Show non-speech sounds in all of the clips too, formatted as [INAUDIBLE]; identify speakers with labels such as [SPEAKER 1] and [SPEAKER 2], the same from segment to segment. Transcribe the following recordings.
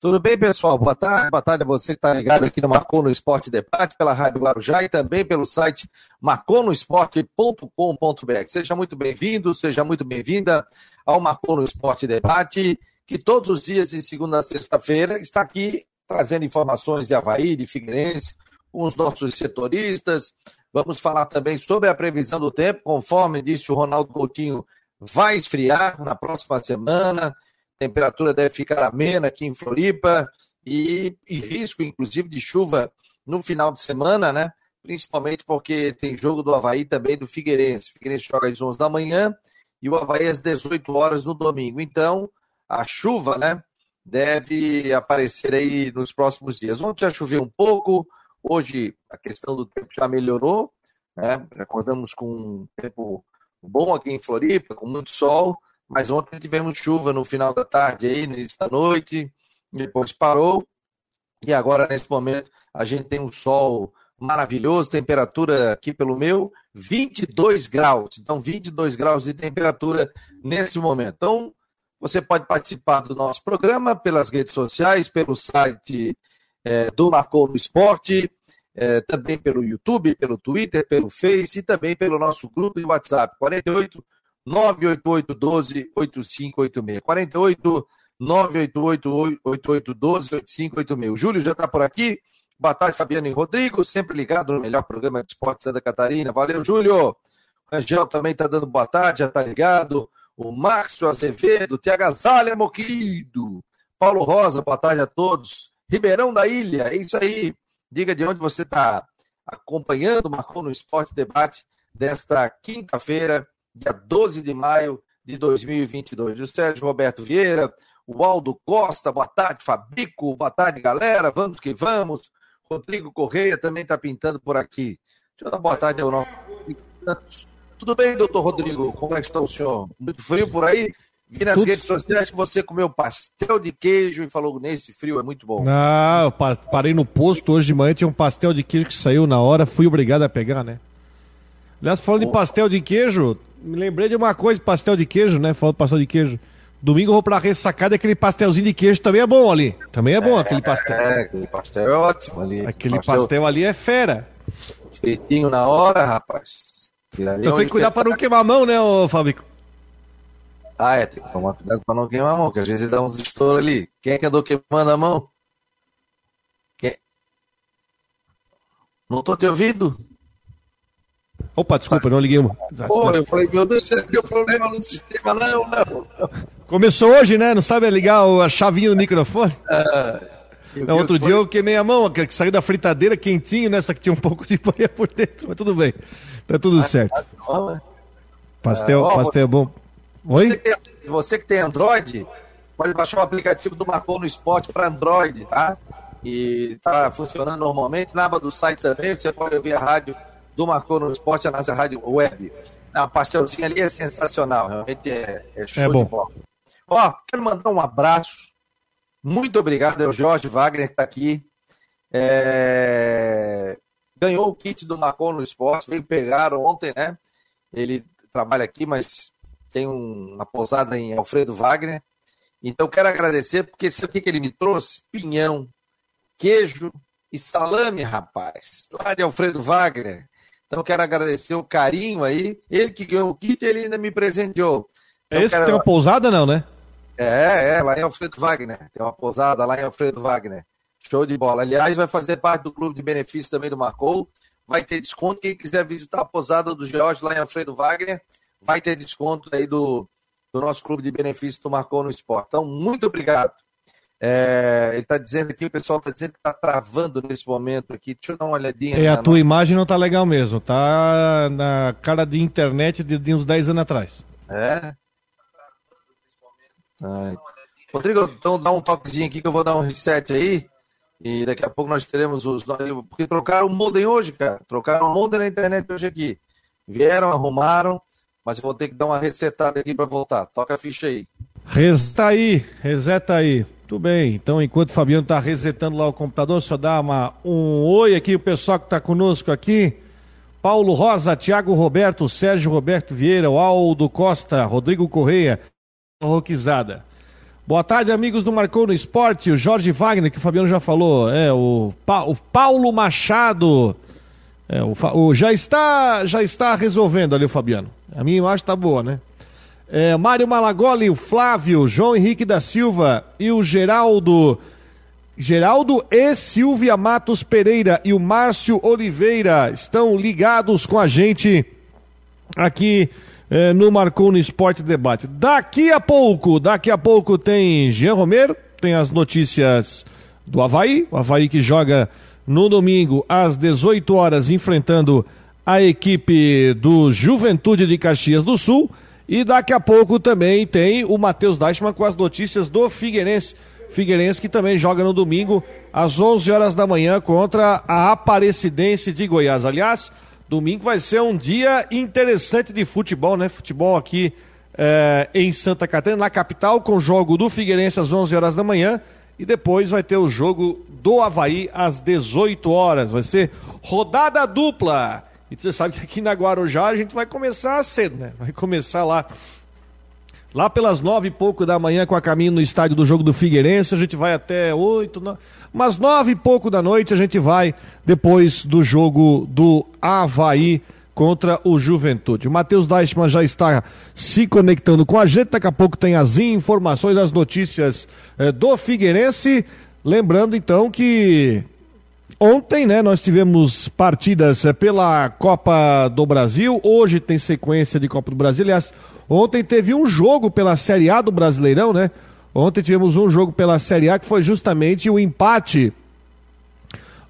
[SPEAKER 1] Tudo bem, pessoal? Boa tarde. Boa tarde a você que está ligado aqui no Marcou no Esporte Debate, pela Rádio Guarujá e também pelo site marconoesporte.com.br. Seja muito bem-vindo, seja muito bem-vinda ao Marcou no Esporte Debate, que todos os dias, de segunda a sexta-feira, está aqui trazendo informações de Havaí, de Figueirense, com os nossos setoristas. Vamos falar também sobre a previsão do tempo, conforme disse o Ronaldo Coutinho, vai esfriar na próxima semana temperatura deve ficar amena aqui em Floripa e, e risco, inclusive, de chuva no final de semana, né? Principalmente porque tem jogo do Havaí também do Figueirense. O Figueirense joga às 11 da manhã e o Havaí às 18 horas no domingo. Então, a chuva, né? Deve aparecer aí nos próximos dias. Ontem já choveu um pouco, hoje a questão do tempo já melhorou, né? Acordamos com um tempo bom aqui em Floripa, com muito sol, mas ontem tivemos chuva no final da tarde aí, início da noite, depois parou, e agora nesse momento a gente tem um sol maravilhoso, temperatura aqui pelo meu, 22 graus. Então, 22 graus de temperatura nesse momento. Então, você pode participar do nosso programa pelas redes sociais, pelo site é, do Marcou no Esporte, é, também pelo YouTube, pelo Twitter, pelo Face e também pelo nosso grupo de WhatsApp, 48 988 12 8586. 48 988 88 12 8586. O Júlio já está por aqui. Boa tarde, Fabiano e Rodrigo, sempre ligado no melhor programa de esporte Santa Catarina. Valeu, Júlio. O Angel também está dando boa tarde, já está ligado. O Márcio Azevedo, te agasalha, meu querido. Paulo Rosa, boa tarde a todos. Ribeirão da Ilha, é isso aí. Diga de onde você está acompanhando, marcou no Esporte Debate desta quinta-feira, dia 12 de maio de 2022. O Sérgio Roberto Vieira, o Aldo Costa, boa tarde, Fabico, boa tarde, galera, vamos que vamos. Rodrigo Correia também está pintando por aqui. Deixa eu dar boa tarde ao nosso. Tudo bem, doutor Rodrigo? Como é que está o senhor? Muito frio por aí? Vi nas Tudo... redes sociais que você comeu pastel de queijo e falou nesse frio é muito bom.
[SPEAKER 2] Não, eu parei no posto hoje de manhã, tinha um pastel de queijo que saiu na hora, fui obrigado a pegar, né? Aliás, falando de pastel de queijo, me lembrei de uma coisa, pastel de queijo, né? Falando pastel de queijo. Domingo eu vou pra ressacada, aquele pastelzinho de queijo também é bom ali. Também é bom é, aquele pastel. É,
[SPEAKER 1] aquele pastel é ótimo ali.
[SPEAKER 2] Aquele pastel, pastel ali é fera.
[SPEAKER 1] Fritinho na hora, rapaz.
[SPEAKER 2] Então tem que cuidar pra não queimar a mão, né, ô Fabico?
[SPEAKER 1] Ah, é, tem que tomar cuidado pra não queimar a mão, que às vezes dá uns estouros ali. Quem é que andou queimando a mão? Quem? Não tô te ouvindo?
[SPEAKER 2] Opa, desculpa, não liguei.
[SPEAKER 1] Pô, eu falei, meu Deus, você deu problema no sistema? Não, não.
[SPEAKER 2] Começou hoje, né? Não sabe ligar a chavinha do microfone? Ah, não, outro dia eu queimei a mão, que saiu da fritadeira quentinho, nessa que tinha um pouco de banha por dentro, mas tudo bem. Tá tudo ah, certo. Tá pastel, ah, pastel é bom.
[SPEAKER 1] Oi? Você que, tem, você que tem Android, pode baixar o aplicativo do Marcou no Esporte para Android, tá? E tá funcionando normalmente. Na aba do site também, você pode ouvir a rádio do Marcou no Esporte, a nossa rádio web. A pastelzinho ali é sensacional, realmente é, é show é bom. de bola. Ó, quero mandar um abraço. Muito obrigado ao Jorge Wagner que está aqui. É... Ganhou o kit do Marcou no Esporte, veio pegar ontem, né? Ele trabalha aqui, mas tem uma pousada em Alfredo Wagner. Então quero agradecer, porque sabe o que, que ele me trouxe? Pinhão, queijo e salame, rapaz. Lá de Alfredo Wagner. Então quero agradecer o carinho aí. Ele que ganhou o kit, ele ainda me presenteou.
[SPEAKER 2] Então, é esse quero... que tem uma pousada, não, né?
[SPEAKER 1] É, é, lá em Alfredo Wagner. Tem uma pousada lá em Alfredo Wagner. Show de bola. Aliás, vai fazer parte do clube de benefícios também do Marcou. Vai ter desconto. Quem quiser visitar a pousada do George lá em Alfredo Wagner, vai ter desconto aí do, do nosso clube de benefícios do Marcou no Esporte. Então, muito obrigado. É, ele está dizendo aqui, o pessoal está dizendo que está travando nesse momento aqui. Deixa eu dar uma olhadinha.
[SPEAKER 2] É, a tua nossa... imagem não está legal mesmo. Tá na cara de internet de, de uns 10 anos atrás.
[SPEAKER 1] É? Ai. Rodrigo, então dá um toquezinho aqui que eu vou dar um reset aí. E daqui a pouco nós teremos os. Porque trocaram o modem hoje, cara. Trocaram o modem na internet hoje aqui. Vieram, arrumaram, mas eu vou ter que dar uma resetada aqui para voltar. Toca a ficha aí.
[SPEAKER 2] Reseta aí, reseta aí. Tudo bem, então enquanto o Fabiano está resetando lá o computador, só dá uma, um oi aqui, o pessoal que está conosco aqui. Paulo Rosa, Tiago Roberto, Sérgio Roberto Vieira, Aldo Costa, Rodrigo Correia, Roquizada. Boa tarde, amigos do Marcou no Esporte. O Jorge Wagner, que o Fabiano já falou. É, o, pa, o Paulo Machado. É, o, o, já, está, já está resolvendo ali o Fabiano. A minha imagem está boa, né? É, Mário Malagoli, o Flávio, João Henrique da Silva e o Geraldo. Geraldo e Silvia Matos Pereira e o Márcio Oliveira estão ligados com a gente aqui é, no Marcou no Esporte Debate. Daqui a pouco, daqui a pouco tem Jean Romero, tem as notícias do Havaí, o Havaí que joga no domingo às 18 horas enfrentando a equipe do Juventude de Caxias do Sul. E daqui a pouco também tem o Matheus Deichmann com as notícias do Figueirense. Figueirense que também joga no domingo às 11 horas da manhã contra a Aparecidense de Goiás. Aliás, Domingo vai ser um dia interessante de futebol, né? Futebol aqui é, em Santa Catarina, na capital, com o jogo do Figueirense às 11 horas da manhã. E depois vai ter o jogo do Havaí às 18 horas. Vai ser rodada dupla. E você sabe que aqui na Guarujá a gente vai começar cedo, né? Vai começar lá Lá pelas nove e pouco da manhã, com a caminho no estádio do jogo do Figueirense, a gente vai até oito, mas nove e pouco da noite a gente vai depois do jogo do Havaí contra o Juventude. O Matheus Deichmann já está se conectando com a gente, daqui a pouco tem as informações, as notícias eh, do Figueirense. Lembrando então que Ontem, né, nós tivemos partidas eh, pela Copa do Brasil. Hoje tem sequência de Copa do Brasil. Aliás, Ontem teve um jogo pela Série A do Brasileirão, né? Ontem tivemos um jogo pela Série A que foi justamente o empate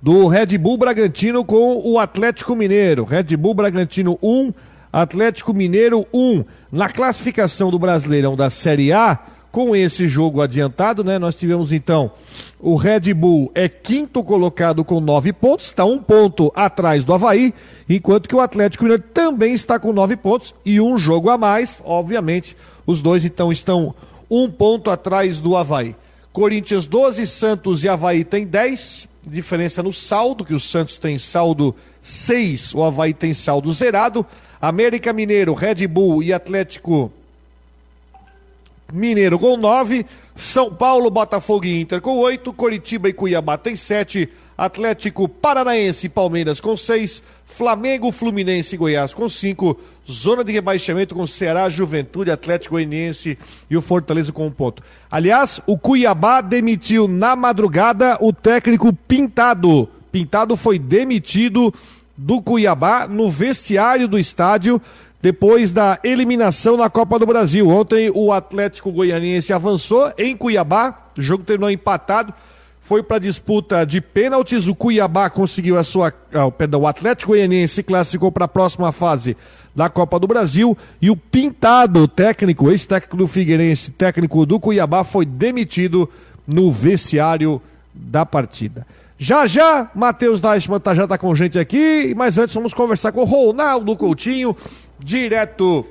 [SPEAKER 2] do Red Bull Bragantino com o Atlético Mineiro. Red Bull Bragantino 1, Atlético Mineiro 1. Na classificação do Brasileirão da Série A, com esse jogo adiantado, né? Nós tivemos então o Red Bull é quinto colocado com nove pontos, está um ponto atrás do Havaí, enquanto que o Atlético Mineiro também está com nove pontos e um jogo a mais, obviamente. Os dois então estão um ponto atrás do Havaí. Corinthians 12, Santos e Havaí tem 10, diferença no saldo, que o Santos tem saldo 6, o Havaí tem saldo zerado. América Mineiro, Red Bull e Atlético Mineiro com 9, São Paulo, Botafogo e Inter com 8, Coritiba e Cuiabá tem 7, Atlético Paranaense e Palmeiras com 6, Flamengo, Fluminense e Goiás com 5, zona de rebaixamento com Ceará, Juventude, Atlético Goianiense e o Fortaleza com um ponto. Aliás, o Cuiabá demitiu na madrugada o técnico Pintado. Pintado foi demitido do Cuiabá no vestiário do estádio depois da eliminação na Copa do Brasil. Ontem o Atlético Goianiense avançou em Cuiabá, o jogo terminou empatado, foi para disputa de pênaltis. O Cuiabá conseguiu a sua. Oh, perdão, o Atlético Goianiense classificou para a próxima fase da Copa do Brasil e o Pintado, técnico, ex-técnico do Figueirense, técnico do Cuiabá, foi demitido no vestiário da partida. Já já, Matheus Deichmann tá, já está com gente aqui, mas antes vamos conversar com o Ronaldo Coutinho, direto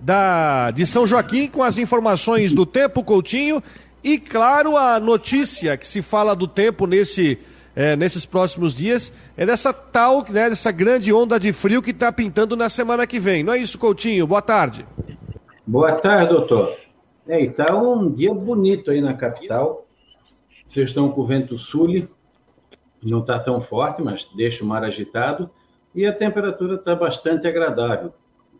[SPEAKER 2] da, de São Joaquim, com as informações do tempo, Coutinho, e claro, a notícia que se fala do tempo nesse, é, nesses próximos dias é dessa tal, né, dessa grande onda de frio que está pintando na semana que vem. Não é isso, Coutinho? Boa tarde.
[SPEAKER 3] Boa tarde, doutor. É, está um dia bonito aí na capital. Vocês estão com o vento sul, não está tão forte, mas deixa o mar agitado e a temperatura está bastante agradável.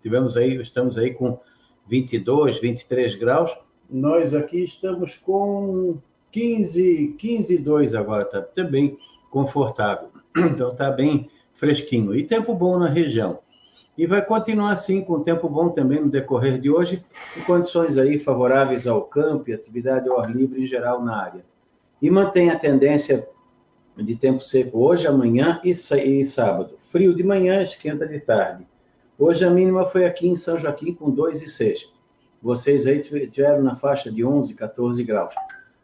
[SPEAKER 3] Tivemos aí, estamos aí com 22, 23 graus. Nós aqui estamos com 15, 15 2 agora, está também confortável. [CLEARS THROAT] Então está bem fresquinho. E tempo bom na região. E vai continuar assim, com tempo bom também no decorrer de hoje, em condições aí favoráveis ao campo e atividade ao ar livre em geral na área. E mantém a tendência de tempo seco hoje, amanhã e, e sábado. Frio de manhã, esquenta de tarde. Hoje a mínima foi aqui em São Joaquim com 2,6. Vocês aí tiveram na faixa de 11, 14 graus.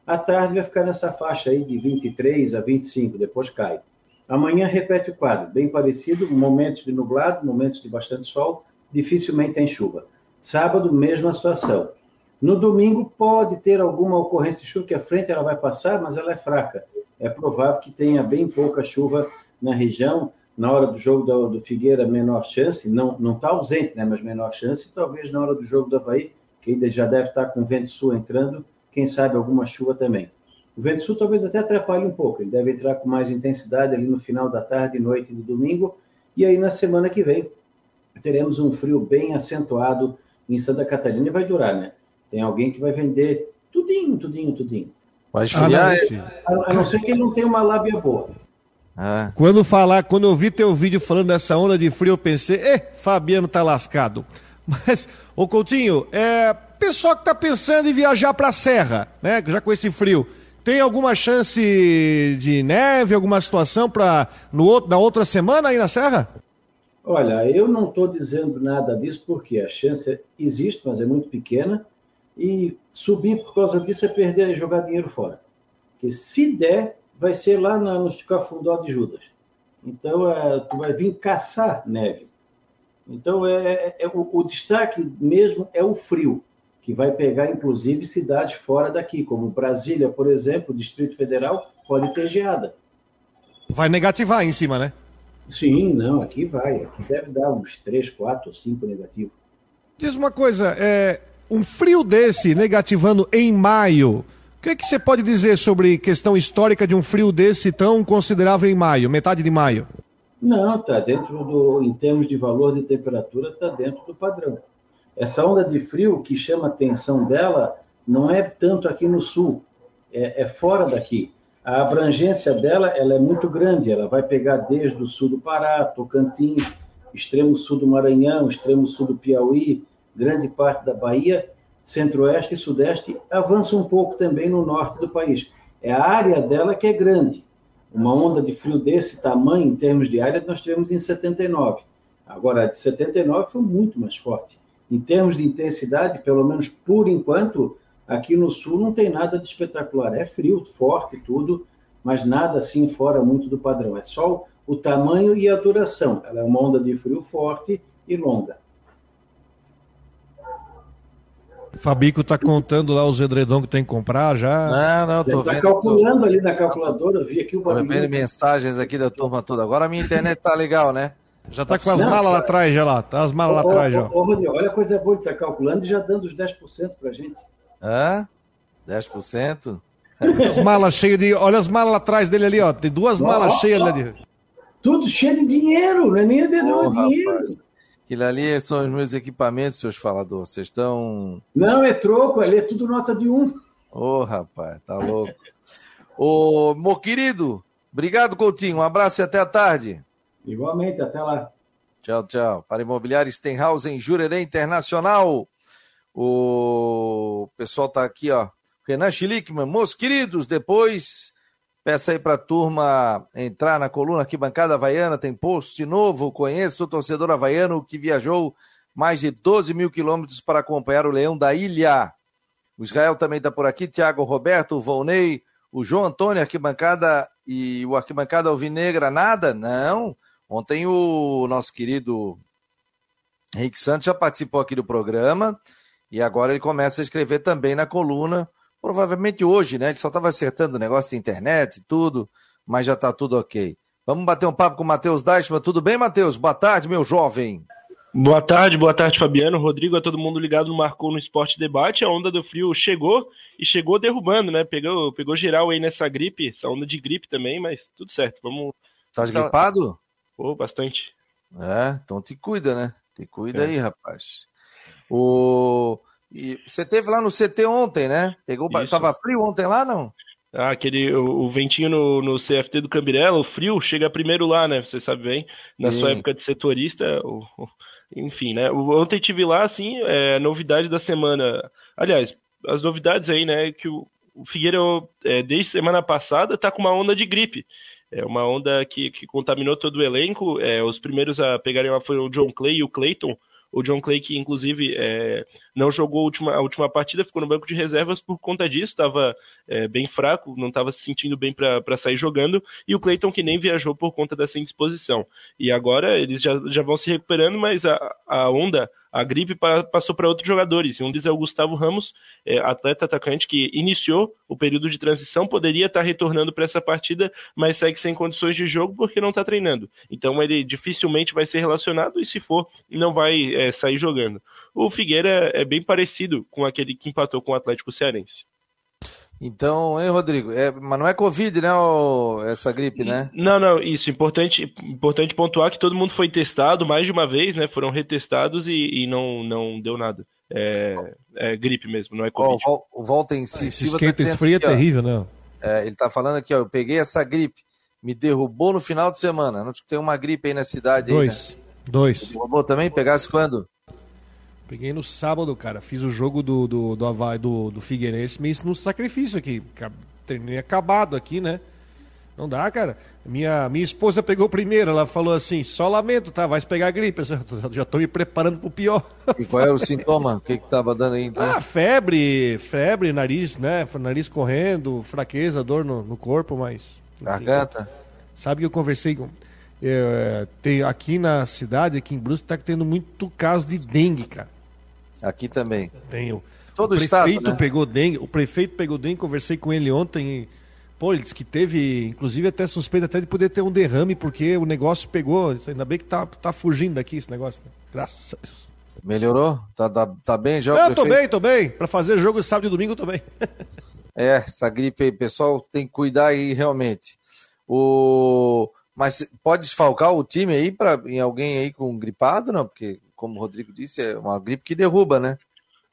[SPEAKER 3] À tarde vai ficar nessa faixa aí de 23 a 25, depois cai. Amanhã repete o quadro, bem parecido, momentos de nublado, momentos de bastante sol, dificilmente tem chuva. Sábado, mesma situação. No domingo pode ter alguma ocorrência de chuva, que a frente ela vai passar, mas ela é fraca é provável que tenha bem pouca chuva na região. Na hora do jogo do, do Figueira, menor chance, não está ausente, né, mas menor chance. Talvez na hora do jogo do Havaí, que ainda já deve estar com o vento sul entrando, quem sabe alguma chuva também. O vento sul talvez até atrapalhe um pouco, ele deve entrar com mais intensidade ali no final da tarde e noite do domingo, e aí na semana que vem teremos um frio bem acentuado em Santa Catarina e vai durar, né? Tem alguém que vai vender tudinho, tudinho, tudinho.
[SPEAKER 1] Vai esfriar,
[SPEAKER 3] a, a, a não ser que ele não tenha uma lábia boa.
[SPEAKER 2] Ah. Quando falar, quando eu vi teu vídeo falando dessa onda de frio, eu pensei, eh, Fabiano tá lascado. [LAUGHS] Mas, ô Coutinho, é, pessoal que tá pensando em viajar pra Serra, né, já com esse frio, tem alguma chance de neve, alguma situação para na outra semana aí na Serra?
[SPEAKER 3] Olha, eu não estou dizendo nada disso porque a chance existe, mas é muito pequena. E subir por causa disso é perder, e jogar dinheiro fora. Porque se der, vai ser lá no Cafundó de Judas. Então, é, tu vai vir caçar neve. Então, é, é, é o, o, destaque mesmo é o frio, que vai pegar, inclusive, cidades fora daqui, como Brasília, por exemplo, Distrito Federal, pode ter geada.
[SPEAKER 2] Vai negativar em cima, né?
[SPEAKER 3] Sim, não, aqui vai. Aqui deve dar uns 3, 4, 5 negativos.
[SPEAKER 2] Diz uma coisa, é, um frio desse negativando em maio, o que, é que você pode dizer sobre questão histórica de um frio desse tão considerável em maio, metade de maio?
[SPEAKER 3] Não, está dentro do, em termos de valor de temperatura, está dentro do padrão. Essa onda de frio que chama a atenção dela não é tanto aqui no sul, é, é fora daqui a abrangência dela ela é muito grande, ela vai pegar desde o sul do Pará, Tocantins, extremo sul do Maranhão, extremo sul do Piauí, grande parte da Bahia, centro-oeste e sudeste, avança um pouco também no norte do país. É a área dela que é grande. Uma onda de frio desse tamanho, em termos de área, nós tivemos em 79. Agora, a de 79 foi muito mais forte. Em termos de intensidade, pelo menos por enquanto, Aqui no sul não tem nada de espetacular. É frio, forte, tudo, mas nada assim fora muito do padrão. É só o tamanho e a duração. Ela é uma onda de frio forte e longa.
[SPEAKER 2] Fabico está contando lá os edredom que tem que comprar já.
[SPEAKER 1] Não, não, tô
[SPEAKER 3] tá vendo. calculando tô... ali na calculadora, vi aqui o
[SPEAKER 1] Tô vendo mensagens aqui da turma toda. Agora a minha internet tá legal, né?
[SPEAKER 2] Já tá com as não, malas lá atrás, já lá. Tá as malas lá atrás, já.
[SPEAKER 3] olha a coisa boa, tá calculando e já dando os 10% pra gente.
[SPEAKER 1] Hã? 10%?
[SPEAKER 2] As malas cheias de. Olha as malas atrás dele ali, ó. Tem duas malas cheias ali.
[SPEAKER 3] Tudo cheio de dinheiro, não é nem de oh, dinheiro. Rapaz.
[SPEAKER 1] Aquilo ali são os meus equipamentos, seus faladores. Vocês estão.
[SPEAKER 3] Não, é troco, ali é tudo nota de um.
[SPEAKER 1] Ô, oh, rapaz, tá louco. Ô, meu querido, obrigado, Coutinho. Um abraço e até a tarde.
[SPEAKER 3] Igualmente, até lá.
[SPEAKER 1] Tchau, tchau. Para Imobiliário Stenhouse em Jurerê Internacional. O pessoal tá aqui, ó. Renan Schlickman, meus queridos, depois peça aí pra turma entrar na coluna aqui, bancada havaiana, tem post novo. Conheço o torcedor havaiano que viajou mais de 12 mil quilômetros para acompanhar o Leão da Ilha. O Israel também está por aqui, Tiago Roberto, o Volney, o João Antônio, arquibancada e o arquibancada Alvinegra, nada? Não. Ontem o nosso querido Henrique Santos já participou aqui do programa. E agora ele começa a escrever também na coluna, provavelmente hoje, né? Ele só estava acertando o negócio de internet e tudo, mas já está tudo ok. Vamos bater um papo com o Matheus Deichmann. Tudo bem, Matheus? Boa tarde, meu jovem.
[SPEAKER 4] Boa tarde, boa tarde, Fabiano. Rodrigo, a todo mundo ligado no Marcou no Esporte Debate. A onda do frio chegou e chegou derrubando, né? Pegou, pegou geral aí nessa gripe, essa onda de gripe também, mas tudo certo. Vamos.
[SPEAKER 1] Tá gripado?
[SPEAKER 4] Pô, bastante.
[SPEAKER 1] É, então te cuida, né? Te cuida é. aí, rapaz. O... E você teve lá no CT ontem, né? Pegou, Isso. tava frio ontem lá, não?
[SPEAKER 4] Ah, aquele, o, o ventinho no, no, CFT do Cambirela, o frio, chega primeiro lá, né? Você sabe bem, na Sim. sua época de setorista, o, o, enfim, né? Ontem tive lá, assim, é, novidade da semana. Aliás, as novidades aí, né? Que o, o Figueira, é, desde semana passada, tá com uma onda de gripe. É uma onda que, que contaminou todo o elenco. É, os primeiros a pegarem lá foram o John Clay e o Clayton. O John Clay, que inclusive é, não jogou a última, a última partida, ficou no banco de reservas por conta disso, estava é, bem fraco, não estava se sentindo bem para sair jogando, e o Clayton que nem viajou por conta dessa indisposição. E agora eles já, já vão se recuperando, mas a, a onda a gripe passou para outros jogadores. E um deles é o Gustavo Ramos, é, atleta atacante que iniciou o período de transição, poderia estar tá retornando para essa partida, mas segue sem condições de jogo porque não está treinando. Então ele dificilmente vai ser relacionado e se for, não vai é, sair jogando. O Figueira é bem parecido com aquele que empatou com o Atlético Cearense.
[SPEAKER 1] Então, hein, Rodrigo? É, mas não é Covid, né? essa gripe, né?
[SPEAKER 4] Não, não, isso. Importante, importante pontuar que todo mundo foi testado mais de uma vez, né? Foram retestados e, e não, não deu nada. É, é, gripe mesmo, não é Covid.
[SPEAKER 1] o Volta em si,
[SPEAKER 2] Silva Esquenta tá frio é terrível, né?
[SPEAKER 1] É, ele tá falando aqui, ó. Eu peguei essa gripe, me derrubou no final de semana. Não tem uma gripe aí na cidade.
[SPEAKER 2] Dois.
[SPEAKER 1] Aí, né?
[SPEAKER 2] Dois.
[SPEAKER 1] Derrubou também? Pegasse quando?
[SPEAKER 2] Peguei no sábado, cara. Fiz o jogo do, do, do Havaí, do, do Figueirense, meio no sacrifício aqui. Treinei acabado aqui, né? Não dá, cara. Minha, minha esposa pegou primeiro, ela falou assim: só lamento, tá? Vai pegar gripe. Eu já tô me preparando pro pior.
[SPEAKER 1] E qual é o sintoma? O que que tava dando aí? Então?
[SPEAKER 2] Ah, febre, febre, nariz, né? Nariz correndo, fraqueza, dor no, no corpo, mas.
[SPEAKER 1] Garganta?
[SPEAKER 2] Sabe que eu conversei com. É, tem, aqui na cidade, aqui em Brusque, tá tendo muito caso de dengue, cara.
[SPEAKER 1] Aqui também.
[SPEAKER 2] Tenho.
[SPEAKER 1] Todo
[SPEAKER 2] o
[SPEAKER 1] estado,
[SPEAKER 2] prefeito
[SPEAKER 1] né?
[SPEAKER 2] pegou dengue, o prefeito pegou dengue, conversei com ele ontem e, pô, ele disse que teve, inclusive até suspeita até de poder ter um derrame, porque o negócio pegou, ainda bem que tá, tá fugindo daqui esse negócio, né? Graças a Deus.
[SPEAKER 1] Melhorou? Tá, tá, tá bem já?
[SPEAKER 2] Eu tô bem, tô bem. Pra fazer jogo sábado e domingo, eu tô bem. [LAUGHS]
[SPEAKER 1] é, essa gripe aí, pessoal, tem que cuidar aí realmente. O... Mas pode desfalcar o time aí para em alguém aí com gripado, não? Porque como o Rodrigo disse, é uma gripe que derruba, né?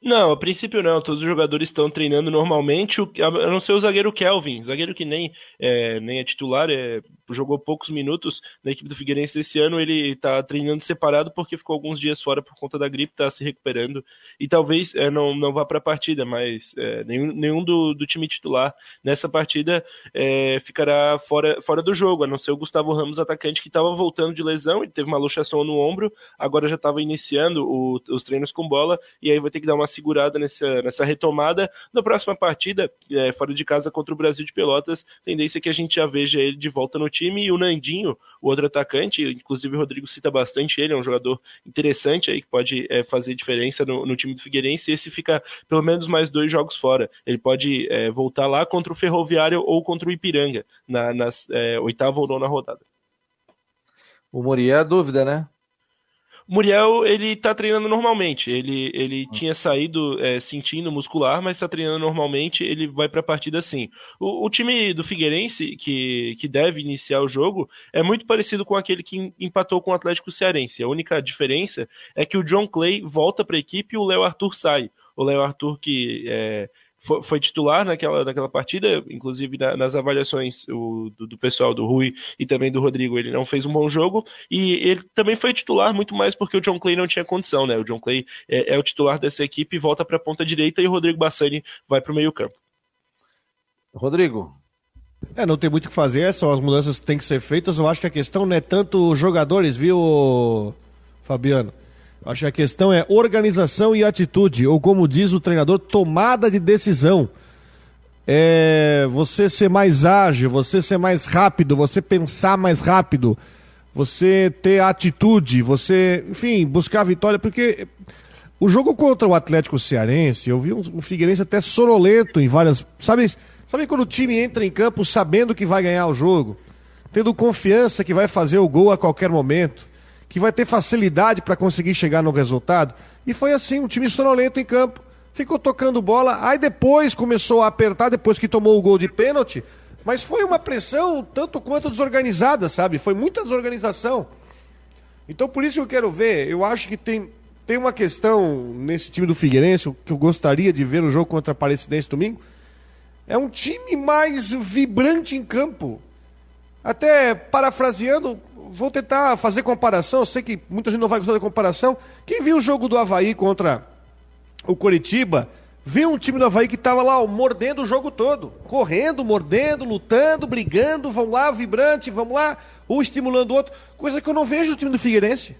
[SPEAKER 4] Não, a princípio não. Todos os jogadores estão treinando normalmente, a não ser o zagueiro Kelvin, zagueiro que nem é, nem é titular, é, jogou poucos minutos na equipe do Figueirense esse ano. Ele está treinando separado porque ficou alguns dias fora por conta da gripe, está se recuperando e talvez é, não, não vá para a partida, mas é, nenhum, nenhum do, do, time titular nessa partida é, ficará fora, fora do jogo, a não ser o Gustavo Ramos, atacante, que estava voltando de lesão, ele teve uma luxação no ombro, agora já estava iniciando o, os treinos com bola e aí vai ter que dar uma segurada nessa, nessa retomada. Na próxima partida, é, fora de casa contra o Brasil de Pelotas, tendência é que a gente já veja ele de volta no time. E o Nandinho, o outro atacante, inclusive o Rodrigo cita bastante ele, é um jogador interessante aí que pode é, fazer diferença no, no, time do Figueirense. Esse fica pelo menos mais dois jogos fora. Ele pode é, voltar lá contra o Ferroviário ou contra o Ipiranga, na, nas é, oitava ou nona rodada.
[SPEAKER 1] O Muriel é dúvida, né?
[SPEAKER 4] Muriel, ele tá treinando normalmente. Ele, ele tinha saído é, sentindo muscular, mas tá treinando normalmente. Ele vai pra partida sim. O, o, time do Figueirense, que, que deve iniciar o jogo, é muito parecido com aquele que empatou com o Atlético Cearense. A única diferença é que o John Clay volta pra equipe e o Léo Arthur sai. O Léo Arthur, que é, foi, foi, titular naquela, naquela partida, inclusive na, nas avaliações o, do, do, pessoal do Rui e também do Rodrigo, ele não fez um bom jogo, e ele também foi titular muito mais porque o John Clay não tinha condição, né? O John Clay é, é o titular dessa equipe, volta para a ponta direita e o Rodrigo Bassani vai para o meio campo.
[SPEAKER 1] Rodrigo.
[SPEAKER 2] É, não tem muito o que fazer, são as mudanças que têm que ser feitas. Eu acho que a questão não é tanto os jogadores, viu, Fabiano? Acho que a questão é organização e atitude, ou como diz o treinador, tomada de decisão. É você ser mais ágil, você ser mais rápido, você pensar mais rápido, você ter atitude, você, enfim, buscar a vitória, porque o jogo contra o Atlético Cearense, eu vi um, Figueirense até sonolento em várias. Sabe, sabe quando o time entra em campo sabendo que vai ganhar o jogo? Tendo confiança que vai fazer o gol a qualquer momento? Que vai ter facilidade para conseguir chegar no resultado. E foi assim, um time sonolento em campo. Ficou tocando bola, aí depois começou a apertar, depois que tomou o gol de pênalti. Mas foi uma pressão tanto quanto desorganizada, sabe? Foi muita desorganização. Então por isso que eu quero ver, eu acho que tem, tem uma questão nesse time do Figueirense, que eu gostaria de ver no jogo contra a Aparecidense domingo. É um time mais vibrante em campo. Até parafraseando, vou tentar fazer comparação. Eu sei que muita gente não vai gostar da comparação. Quem viu o jogo do Havaí contra o Coritiba, viu um time do Havaí que estava lá ó, mordendo o jogo todo. Correndo, mordendo, lutando, brigando, vão lá, vibrante, vamos lá, um estimulando o outro. Coisa que eu não vejo no time do Figueirense.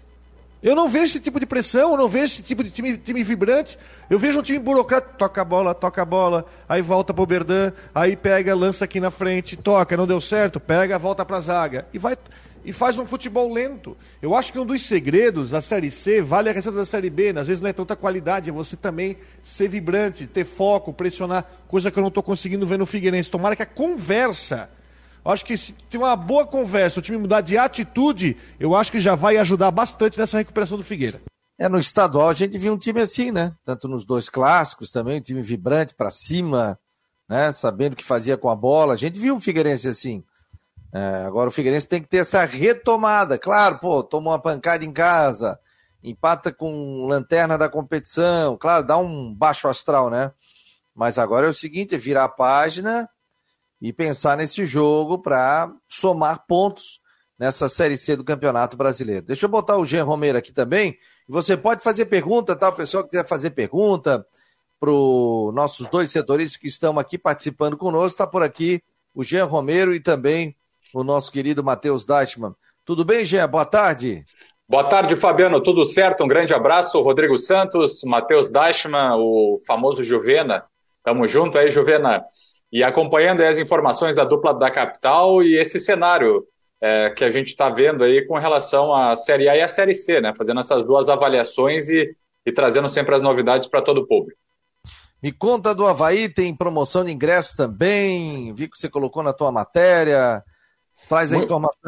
[SPEAKER 2] Eu não vejo esse tipo de pressão, eu não vejo esse tipo de time, time vibrante. Eu vejo um time burocrático, toca a bola, toca a bola, aí volta pro Berdan, aí pega, lança aqui na frente, toca, não deu certo, pega, volta pra zaga. E vai e faz um futebol lento. Eu acho que um dos segredos da Série C vale a receita da Série B. Né? Às vezes não é tanta qualidade, é você também ser vibrante, ter foco, pressionar, coisa que eu não estou conseguindo ver no Figueirense. Tomara que a conversa, eu acho que se tem uma boa conversa, o time mudar de atitude, eu acho que já vai ajudar bastante nessa recuperação do Figueira.
[SPEAKER 1] É, no estadual a gente viu um time assim, né? Tanto nos dois clássicos também, um time vibrante para cima, né? Sabendo o que fazia com a bola. A gente viu o Figueirense assim. É, agora o Figueirense tem que ter essa retomada. Claro, pô, tomou uma pancada em casa, empata com lanterna da competição. Claro, dá um baixo astral, né? Mas agora é o seguinte: é virar a página e pensar nesse jogo para somar pontos nessa Série C do Campeonato Brasileiro. Deixa eu botar o Jean Romero aqui também. Você pode fazer pergunta, tá? O pessoal que quiser fazer pergunta para os nossos dois setoristas que estão aqui participando conosco, está por aqui o Jean Romero e também o nosso querido Matheus Deichmann. Tudo bem, Gé? Boa tarde.
[SPEAKER 5] Boa tarde, Fabiano. Tudo certo? Um grande abraço. Rodrigo Santos, Matheus Deichmann, o famoso Juvena. Tamo junto aí, Juvena. E acompanhando as informações da dupla da capital e esse cenário é, que a gente está vendo aí com relação à Série A e à Série C, né? Fazendo essas duas avaliações e, e trazendo sempre as novidades para todo o público.
[SPEAKER 1] Me conta do Havaí, tem promoção de ingresso também. Vi que você colocou na tua matéria. Traz a informação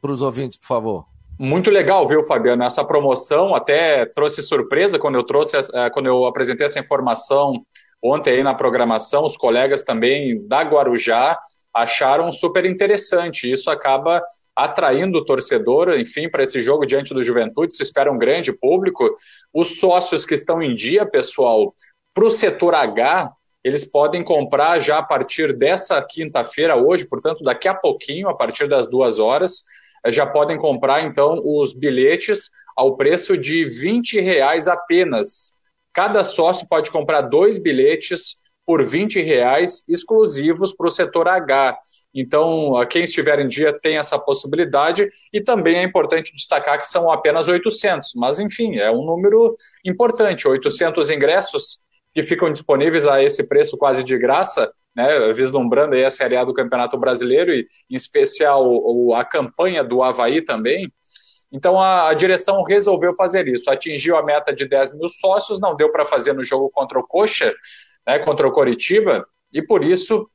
[SPEAKER 1] para os ouvintes, por favor.
[SPEAKER 5] Muito legal, viu, Fabiano? Essa promoção até trouxe surpresa quando eu trouxe, eh, quando eu apresentei essa informação ontem aí na programação, os colegas também da Guarujá acharam super interessante. Isso acaba atraindo o torcedor, enfim, para esse jogo diante do Juventude. Se espera um grande público. Os sócios que estão em dia, pessoal, para o setor H, eles podem comprar já a partir dessa quinta-feira, hoje, portanto, daqui a pouquinho, a partir das duas horas, eh, já podem comprar então os bilhetes ao preço de 20 reais apenas. Cada sócio pode comprar dois bilhetes por 20 reais exclusivos para o setor H. Então, quem estiver em dia tem essa possibilidade e também é importante destacar que são apenas 800, mas enfim, é um número importante, 800 ingressos que ficam disponíveis a esse preço quase de graça, né, vislumbrando aí a Série A do Campeonato Brasileiro e, em especial, o, a campanha do Havaí também. Então, a, a, direção resolveu fazer isso. Atingiu a meta de 10 mil sócios, não deu para fazer no jogo contra o Coxa, né, contra o Coritiba, e por isso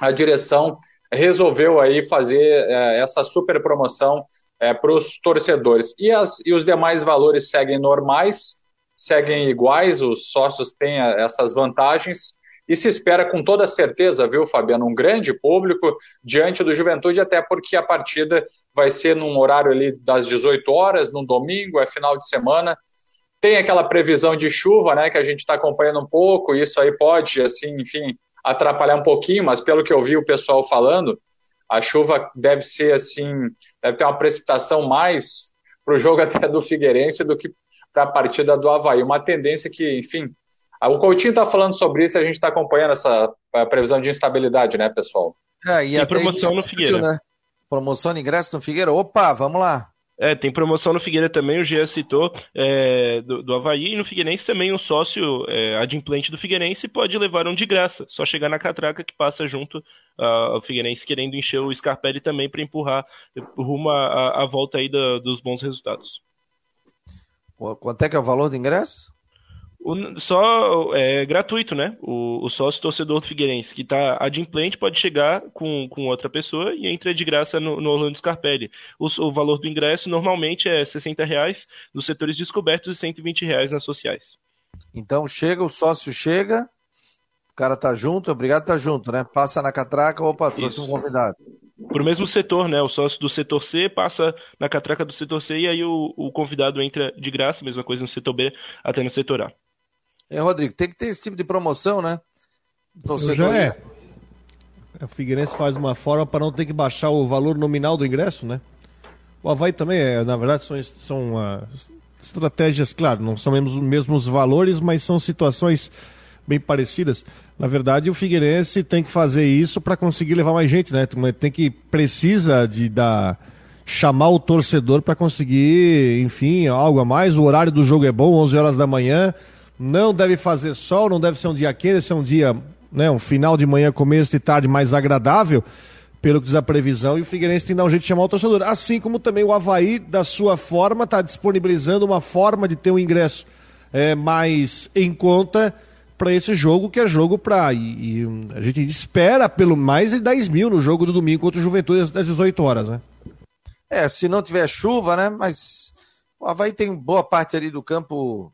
[SPEAKER 5] a direção resolveu aí fazer é, essa super promoção é, para os torcedores. E, as, e os demais valores seguem normais, seguem iguais, os sócios têm essas vantagens e se espera com toda certeza, viu, Fabiano, um grande público diante do Juventude, até porque a partida vai ser num horário ali das 18 horas, num domingo, é final de semana. Tem aquela previsão de chuva, né, que a gente está acompanhando um pouco, isso aí pode, assim, enfim, atrapalhar um pouquinho, mas pelo que eu vi o pessoal falando, a chuva deve ser, assim, deve ter uma precipitação mais para o jogo [LAUGHS] até do Figueirense do que para a partida do Havaí. Uma tendência que, enfim, o Coutinho está falando sobre isso e a gente está acompanhando essa previsão de instabilidade, né, pessoal?
[SPEAKER 4] É, e tem promoção no Figueira. Né?
[SPEAKER 1] Promoção de ingresso no Figueira. Opa, vamos lá.
[SPEAKER 4] É, tem promoção no Figueira também, o Gia citou, é, do, do Havaí, e no Figueirense também um sócio é, adimplente do Figueirense pode levar um de graça, só chegar na catraca que passa junto uh, ao Figueirense querendo encher o Scarpelli também para empurrar rumo à volta aí da, dos bons resultados.
[SPEAKER 1] Quanto é que é o valor do ingresso?
[SPEAKER 4] O, só é gratuito, né? O, o sócio torcedor do Figueirense que está adimplente pode chegar com, com outra pessoa e entra de graça no, no Orlando Scarpelli. O, o, valor do ingresso normalmente é 60 reais nos setores descobertos e 120 reais nas sociais.
[SPEAKER 1] Então chega, o sócio chega, cara tá junto, obrigado tá junto, né? Passa na catraca, opa, trouxe Isso. um convidado
[SPEAKER 4] para o mesmo setor, né? O sócio do setor C passa na catraca do setor C e aí o, o convidado entra de graça, mesma coisa no setor B até no setor A.
[SPEAKER 1] É, Rodrigo, tem que ter esse tipo de promoção, né?
[SPEAKER 2] Torcedor... Já é. O Figueirense faz uma forma para não ter que baixar o valor nominal do ingresso, né? O Havaí também, é, na verdade, são, são uh, estratégias, claro, não são os mesmos valores, mas são situações bem parecidas. Na verdade, o Figueirense tem que fazer isso para conseguir levar mais gente, né? Tem que precisa de dar chamar o torcedor para conseguir, enfim, algo a mais. O horário do jogo é bom, 11 horas da manhã. Não deve fazer sol, não deve ser um dia quente, deve ser um dia, né, um final de manhã, começo de tarde mais agradável, pelo que diz a previsão, e o Figueirense tem que dar um jeito de chamar o torcedor. Assim como também o Havaí, da sua forma, está disponibilizando uma forma de ter um ingresso é, mais em conta para esse jogo, que é jogo para. E, e, a gente espera pelo mais de 10 mil no jogo do domingo contra o Juventude às 18 horas, né?
[SPEAKER 1] É, se não tiver chuva, né? Mas o Havaí tem boa parte ali do campo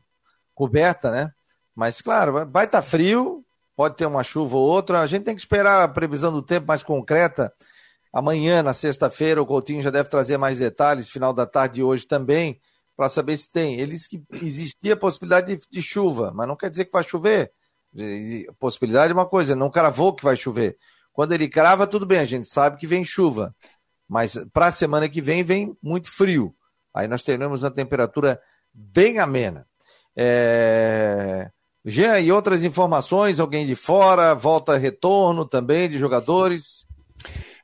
[SPEAKER 1] coberta, né? Mas, claro, vai estar tá frio, pode ter uma chuva ou outra. A gente tem que esperar a previsão do tempo mais concreta. Amanhã, na sexta-feira, o Coutinho já deve trazer mais detalhes, final da tarde de hoje também, para saber se tem. Ele disse que existia possibilidade de, de, chuva, mas não quer dizer que vai chover. Possibilidade é uma coisa, não cravou que vai chover. Quando ele crava, tudo bem, a gente sabe que vem chuva. Mas para a semana que vem, vem muito frio. Aí nós teremos uma temperatura bem amena. É... Jean, e outras informações? Alguém de fora? Volta retorno também de jogadores?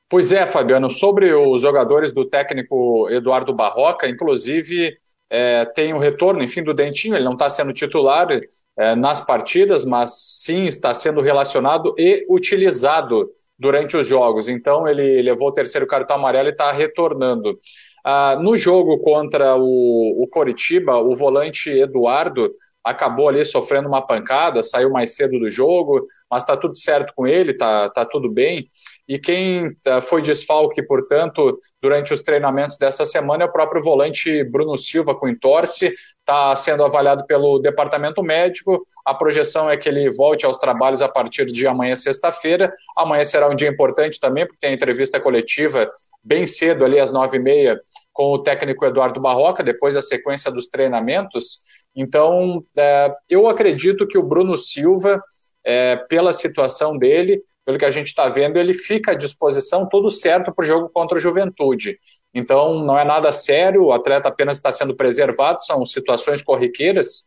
[SPEAKER 5] Pois é, Fabiano, sobre os jogadores do técnico Eduardo Barroca, inclusive é, tem o retorno, enfim, do Dentinho, ele não está sendo titular é, nas partidas, mas sim está sendo relacionado e utilizado durante os jogos. Então ele levou o terceiro cartão amarelo e está retornando. Ah, no jogo contra o, o Coritiba, o volante Eduardo acabou ali sofrendo uma pancada, saiu mais cedo do jogo, mas está tudo certo com ele, está tá tudo bem. E quem ah, foi desfalque, portanto, durante os treinamentos dessa semana é o próprio volante Bruno Silva com entorse, está sendo avaliado pelo departamento médico. A projeção é que ele volte aos trabalhos a partir de amanhã, sexta-feira. Amanhã será um dia importante também, porque tem entrevista coletiva bem cedo, ali às nove e meia, com o técnico Eduardo Barroca, depois da sequência dos treinamentos. Então, é, eu acredito que o Bruno Silva, é, pela situação dele, pelo que a gente está vendo, ele fica à disposição, tudo certo para o jogo contra o Juventude. Então, não é nada sério, o atleta apenas está sendo preservado, são situações corriqueiras,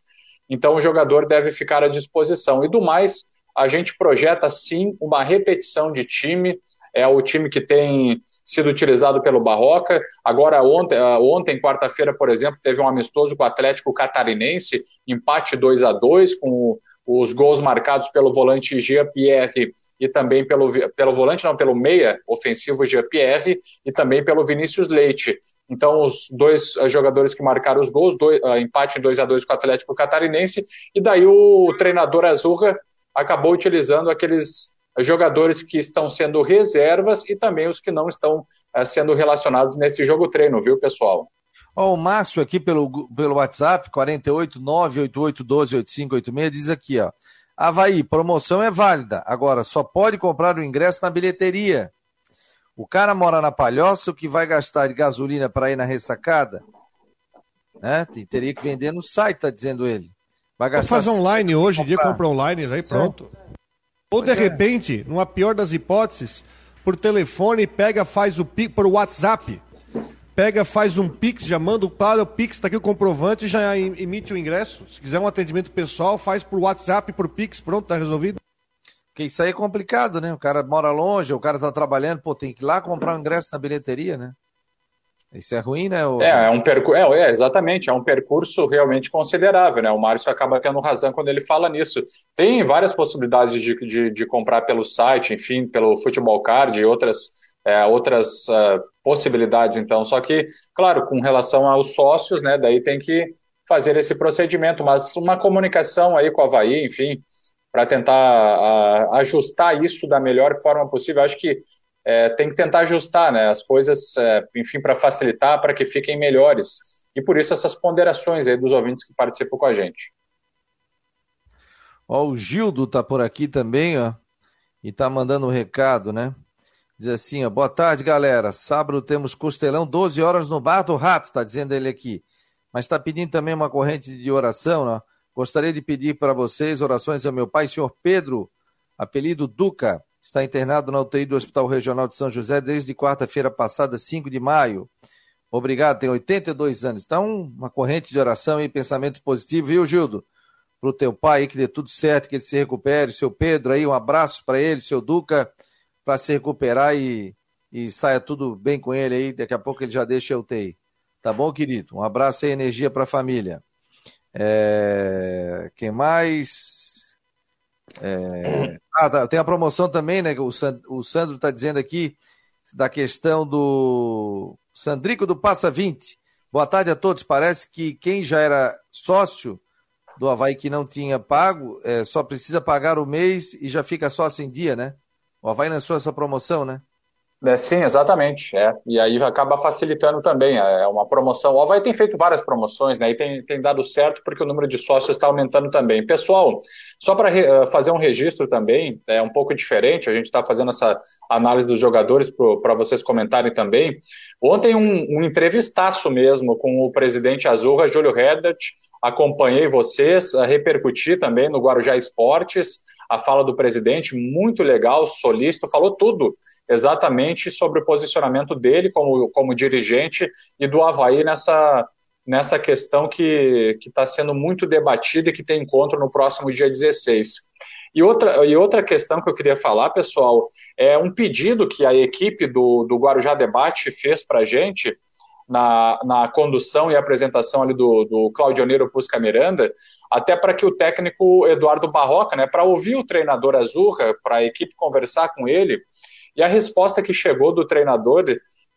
[SPEAKER 5] então o jogador deve ficar à disposição. E do mais, a gente projeta sim uma repetição de time, é o time que tem sido utilizado pelo Barroca. Agora, ontem, ah, ontem quarta-feira, por exemplo, teve um amistoso com o Atlético Catarinense, empate 2 a 2 com os gols marcados pelo volante Jean-Pierre e também pelo, pelo volante, não, pelo meia ofensivo Jean-Pierre e também pelo Vinícius Leite. Então, os dois ah, jogadores que marcaram os gols, dois, uh, empate 2 a 2 com o Atlético Catarinense, e daí o treinador Azurra acabou utilizando aqueles jogadores que estão sendo reservas e também os que não estão uh, sendo relacionados nesse jogo treino, viu, pessoal?
[SPEAKER 1] Ó, o Márcio aqui pelo, pelo WhatsApp, 48 988 12 8586, diz aqui, ó. Havaí, promoção é válida. Agora, só pode comprar o ingresso na bilheteria. O cara mora na Palhoça, o que vai gastar de gasolina para ir na ressacada? Né? Teria que vender no site, tá dizendo ele.
[SPEAKER 2] Vai gastar. Faz online hoje, em dia compra online, aí pronto. Ou de é. repente, numa pior das hipóteses, por telefone, pega, faz o PIX por WhatsApp. Pega, faz um Pix, já manda para o Pix, está aqui o comprovante e já emite o ingresso. Se quiser um atendimento pessoal, faz por WhatsApp, por Pix, pronto, tá resolvido.
[SPEAKER 1] Porque isso aí é complicado, né? O cara mora longe, o cara tá trabalhando, pô, tem que ir lá comprar um ingresso na bilheteria, né? Isso é ruim, né? O...
[SPEAKER 5] É, é um percurso. É, é, exatamente, é um percurso realmente considerável, né? O Márcio acaba tendo razão quando ele fala nisso. Tem várias possibilidades de, de, de comprar pelo site, enfim, pelo Futebol Card e outras, é, outras uh, possibilidades, então. Só que, claro, com relação aos sócios, né? Daí tem que fazer esse procedimento, mas uma comunicação aí com a Havaí, enfim, para tentar uh, ajustar isso da melhor forma possível. Acho que é, tem que tentar ajustar né, as coisas, é, enfim, para facilitar, para que fiquem melhores. E por isso essas ponderações aí dos ouvintes que participam com a gente.
[SPEAKER 1] Ó, o Gildo tá por aqui também, ó, e tá mandando um recado, né? Diz assim, ó, boa tarde, galera. Sábado temos costelão, 12 horas no Bar do Rato, tá dizendo ele aqui. Mas está pedindo também uma corrente de oração, né? Gostaria de pedir para vocês orações ao meu pai, senhor Pedro, apelido Duca está internado na UTI do Hospital Regional de São José desde quarta-feira passada, 5 de maio. Obrigado, tem 82 anos. Então, uma corrente de oração e pensamento positivo, viu, Gildo? Para o teu pai que dê tudo certo, que ele se recupere. Seu Pedro aí, um abraço para ele, seu Duca, para se recuperar e, e saia tudo bem com ele aí. Daqui a pouco ele já deixa a UTI. Tá bom, querido? Um abraço e energia para a família. É... Quem mais? É... Ah, tá. Tem a promoção também, né? O, Sandro está dizendo aqui da questão do Sandrico do Passa 20. Boa tarde a todos. Parece que quem já era sócio do Havaí que não tinha pago, é, só precisa pagar o mês e já fica sócio em dia, né? O Havaí lançou essa promoção, né?
[SPEAKER 5] É, sim, exatamente. É. E aí acaba facilitando também. É, é uma promoção. O Havaí tem feito várias promoções, né? E tem, tem dado certo porque o número de sócios está aumentando também. Pessoal, só para uh, fazer um registro também, é um pouco diferente, a gente está fazendo essa análise dos jogadores para vocês comentarem também. Ontem, um, um entrevistaço mesmo com o presidente Azurra, Júlio Reddert. Acompanhei vocês, repercuti também no Guarujá Esportes a fala do presidente, muito legal, solícito, falou tudo exatamente sobre o posicionamento dele como, como dirigente e do Havaí nessa, nessa questão que está sendo muito debatida e que tem encontro no próximo dia 16. E outra, e outra questão que eu queria falar, pessoal, é um pedido que a equipe do, do Guarujá Debate fez para a gente, na, na condução e apresentação ali do, do Claudioneiro Pusca Miranda, até para que o técnico Eduardo Barroca, né, para ouvir o treinador Azurra, para a equipe conversar com ele, e a resposta que chegou do treinador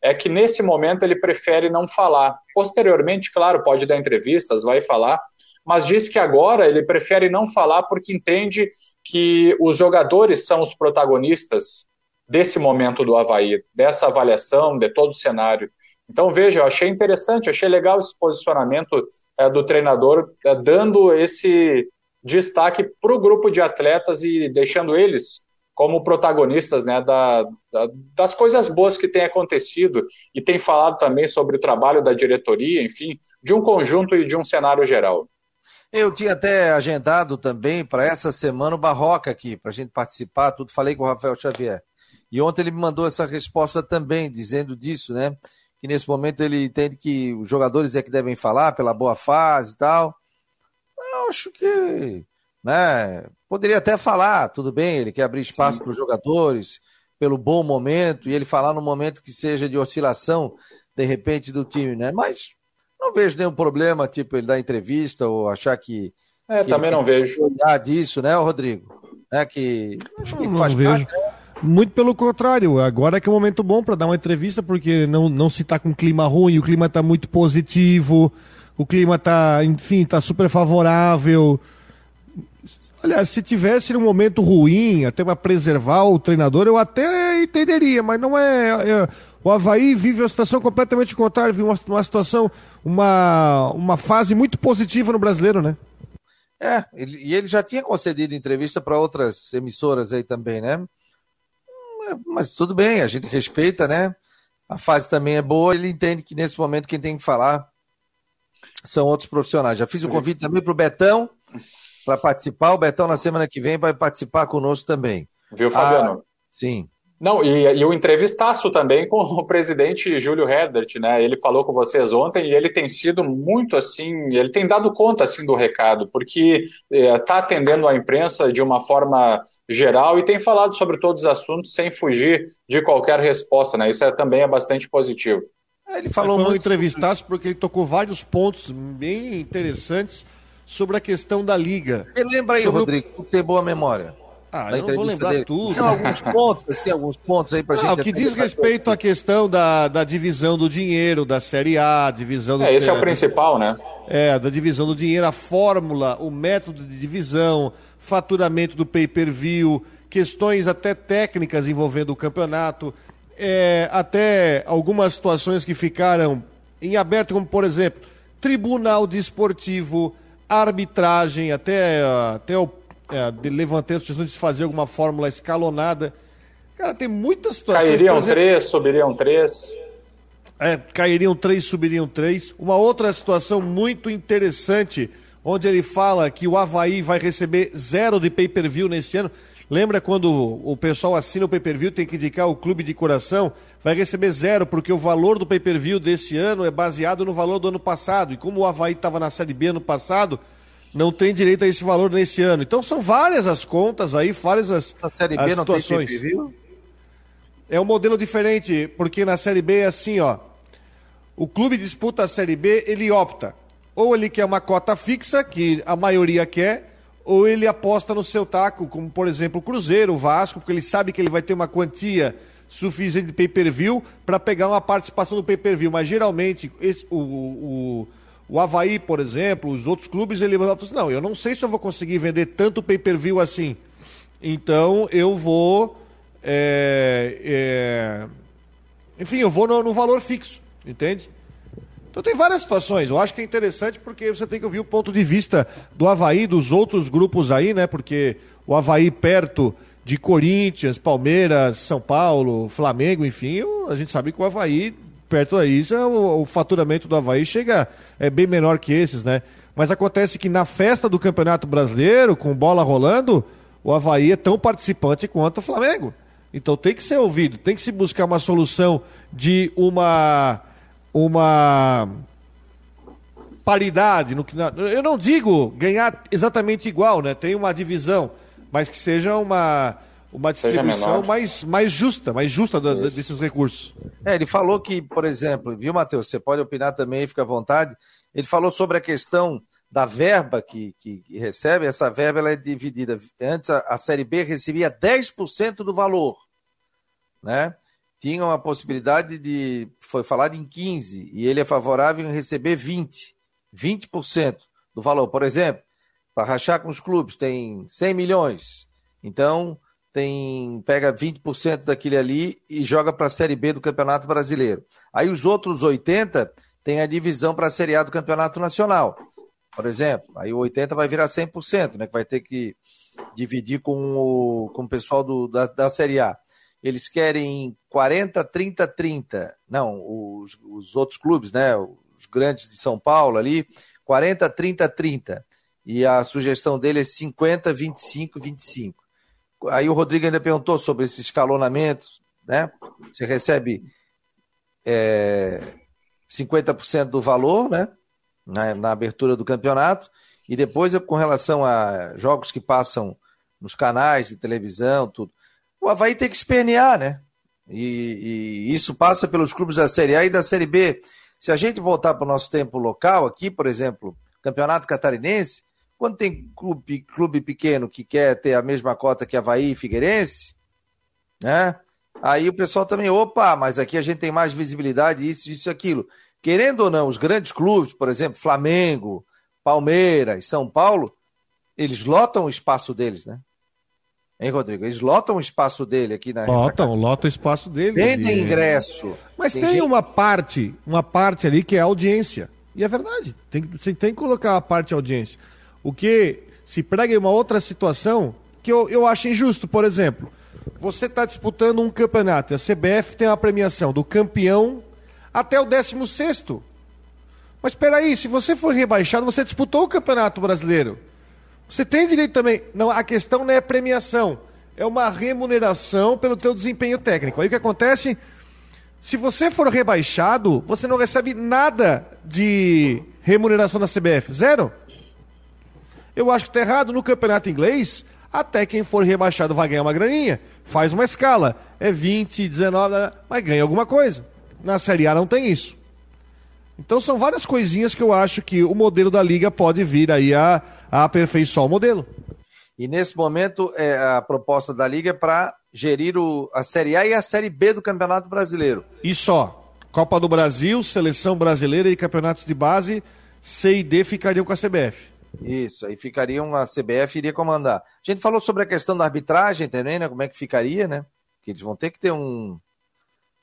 [SPEAKER 5] é que nesse momento ele prefere não falar. Posteriormente, claro, pode dar entrevistas, vai falar, mas diz que agora ele prefere não falar porque entende que os jogadores são os protagonistas desse momento do Havaí, dessa avaliação, de todo o cenário. Então, veja, eu achei interessante, achei legal esse posicionamento é, do treinador, é, dando esse destaque para o grupo de atletas e deixando eles como protagonistas né, da, da, das coisas boas que têm acontecido e tem falado também sobre o trabalho da diretoria, enfim, de um conjunto e de um cenário geral.
[SPEAKER 1] Eu tinha até agendado também para essa semana o Barroca aqui, para a gente participar, tudo falei com o Rafael Xavier. E ontem ele me mandou essa resposta também, dizendo disso, né? que nesse momento ele entende que os jogadores é que devem falar pela boa fase e tal. Eu acho que, né, poderia até falar, tudo bem, ele quer abrir espaço para os jogadores, pelo bom momento, e ele falar no momento que seja de oscilação, de repente, do time, né? Mas não vejo nenhum problema, tipo, ele dar entrevista ou achar que.
[SPEAKER 5] É,
[SPEAKER 1] que
[SPEAKER 5] também não vejo.
[SPEAKER 1] disso, né, Rodrigo? É que.
[SPEAKER 2] Acho que não, faz não parte, vejo. Né? Muito pelo contrário, agora é que é um momento bom para dar uma entrevista, porque não, não se está com clima ruim, o clima está muito positivo, o clima está, enfim, está super favorável. Aliás, se tivesse um momento ruim, até para preservar o treinador, eu até entenderia, mas não é, é. o Havaí vive uma situação completamente contrária, vive uma, uma situação, uma, uma fase muito positiva no brasileiro, né?
[SPEAKER 1] É, ele, e ele já tinha concedido entrevista para outras emissoras aí também, né? mas tudo bem, a gente respeita, né? A fase também é boa, ele entende que nesse momento quem tem que falar são outros profissionais. Já fiz o convite também para o Betão para participar. O Betão na semana que vem vai participar conosco também.
[SPEAKER 5] Viu, Fabiano? Ah,
[SPEAKER 1] sim.
[SPEAKER 5] Não, e, e o entrevistaço também com o presidente Júlio Redert, né? Ele falou com vocês ontem e ele tem sido muito assim, ele tem dado conta assim do recado, porque está é, atendendo a imprensa de uma forma geral e tem falado sobre todos os assuntos sem fugir de qualquer resposta, né? Isso é, também é bastante positivo.
[SPEAKER 2] É, ele falou muito entrevistaço porque ele tocou vários pontos bem interessantes sobre a questão da liga.
[SPEAKER 1] Ele lembra aí, sobre Rodrigo, o... ter boa memória.
[SPEAKER 2] Ah, eu não vou lembrar dele. tudo. Tem
[SPEAKER 1] alguns pontos, assim, alguns pontos aí pra
[SPEAKER 2] não,
[SPEAKER 1] gente.
[SPEAKER 2] O que diz respeito à questão da, da divisão do dinheiro, da Série A, divisão do.
[SPEAKER 5] É, esse é o principal, né?
[SPEAKER 2] É, da divisão do dinheiro, a fórmula, o método de divisão, faturamento do pay-per-view, questões até técnicas envolvendo o campeonato, é, até algumas situações que ficaram em aberto, como por exemplo, tribunal desportivo, arbitragem, até, até o é, de levantei a sugestão de se fazer alguma fórmula escalonada. Cara, tem muitas situações.
[SPEAKER 5] Cairiam exemplo, três, subiriam três.
[SPEAKER 2] É, cairiam três, subiriam três. Uma outra situação muito interessante, onde ele fala que o Havaí vai receber zero de pay-per-view nesse ano. Lembra quando o pessoal assina o pay-per-view, tem que indicar o clube de coração? Vai receber zero, porque o valor do pay-per-view desse ano é baseado no valor do ano passado. E como o Havaí estava na Série B ano passado, não tem direito a esse valor nesse ano. Então são várias as contas aí, várias as,
[SPEAKER 1] a série B as situações. Não tem
[SPEAKER 2] é um modelo diferente, porque na Série B é assim, ó. O clube disputa a Série B, ele opta. Ou ele quer uma cota fixa, que a maioria quer, ou ele aposta no seu taco, como por exemplo o Cruzeiro, o Vasco, porque ele sabe que ele vai ter uma quantia suficiente de pay-per-view para pegar uma participação do pay-per-view. Mas geralmente esse, o, o, o Havaí, por exemplo, os outros clubes, ele não, eu não sei se eu vou conseguir vender tanto pay-per-view assim. Então eu vou é, é, Enfim, eu vou no, no valor fixo, entende? Então tem várias situações. Eu acho que é interessante porque você tem que ouvir o ponto de vista do Havaí, dos outros grupos aí, né? Porque o Havaí perto de Corinthians, Palmeiras, São Paulo, Flamengo, enfim, a gente sabe que o Havaí, perto daí, o, o faturamento do Havaí chega é bem menor que esses, né? Mas acontece que na festa do Campeonato Brasileiro, com bola rolando, o Havaí é tão participante quanto o Flamengo. Então tem que ser ouvido, tem que se buscar uma solução de uma uma paridade no que eu não digo ganhar exatamente igual, né? Tem uma divisão, mas que seja uma uma distribuição mais, mais justa, mais justa da, desses recursos.
[SPEAKER 1] É, ele falou que, por exemplo, viu, Matheus? Você pode opinar também, fica à vontade. Ele falou sobre a questão da verba que, que, que recebe, essa verba ela é dividida. Antes a, a Série B recebia 10% do valor, né? Tinha uma possibilidade de. Foi falado em 15, e ele é favorável em receber 20, 20% do valor. Por exemplo, para rachar com os clubes, tem 100 milhões. Então, tem pega 20% daquele ali e joga para a Série B do Campeonato Brasileiro. Aí os outros 80 tem a divisão para a Série A do Campeonato Nacional. Por exemplo, aí o 80 vai virar 100%, né, que vai ter que dividir com o, com o pessoal do, da, da Série A eles querem 40, 30, 30. Não, os, os outros clubes, né? Os grandes de São Paulo ali, 40, 30, 30. E a sugestão dele é 50, 25, 25. Aí o Rodrigo ainda perguntou sobre esse escalonamento, né? Você recebe é, 50% do valor, né? Na, na abertura do campeonato. E depois, com relação a jogos que passam nos canais de televisão, tudo o Havaí tem que espernear, né? E, e, isso passa pelos clubes da Série A e da Série B. Se a gente voltar para o nosso tempo local, aqui, por exemplo, Campeonato Catarinense, quando tem clube, clube pequeno que quer ter a mesma cota que Havaí e Figueirense, né? Aí o pessoal também, opa, mas aqui a gente tem mais visibilidade, isso, isso, aquilo. Querendo ou não, os grandes clubes, por exemplo, Flamengo, Palmeiras, São Paulo, eles lotam o espaço deles, né? Hein, Rodrigo? Eles lotam o espaço dele aqui na
[SPEAKER 2] Lotam, lotam o espaço dele.
[SPEAKER 1] Vendem ingresso.
[SPEAKER 2] Mas tem, tem gente... uma parte, uma parte ali que é audiência. E é verdade. Tem, você tem que colocar a parte audiência. O que se prega em uma outra situação que eu, eu acho injusto. Por exemplo, você está disputando um campeonato. A CBF tem uma premiação do campeão até o 16. Mas espera aí, se você for rebaixado, você disputou o Campeonato Brasileiro. Você tem direito também. Não, a questão não é premiação, é uma remuneração pelo teu desempenho técnico. Aí o que acontece? Se você for rebaixado, você não recebe nada de remuneração da CBF, zero. Eu acho que está errado no campeonato inglês. Até quem for rebaixado vai ganhar uma graninha. Faz uma escala. É 20, 19, mas ganha alguma coisa. Na Série A não tem isso. Então são várias coisinhas que eu acho que o modelo da liga pode vir aí a a aperfeiçoar o modelo.
[SPEAKER 1] E nesse momento, é, a proposta da Liga é para gerir o, a Série A e a Série B do Campeonato Brasileiro.
[SPEAKER 2] E só. Copa do Brasil, Seleção Brasileira e Campeonatos de Base, C e D ficariam com a CBF.
[SPEAKER 1] Isso, aí ficariam, a CBF iria comandar. A gente falou sobre a questão da arbitragem também, né? Como é que ficaria, né? Que eles vão ter que ter um.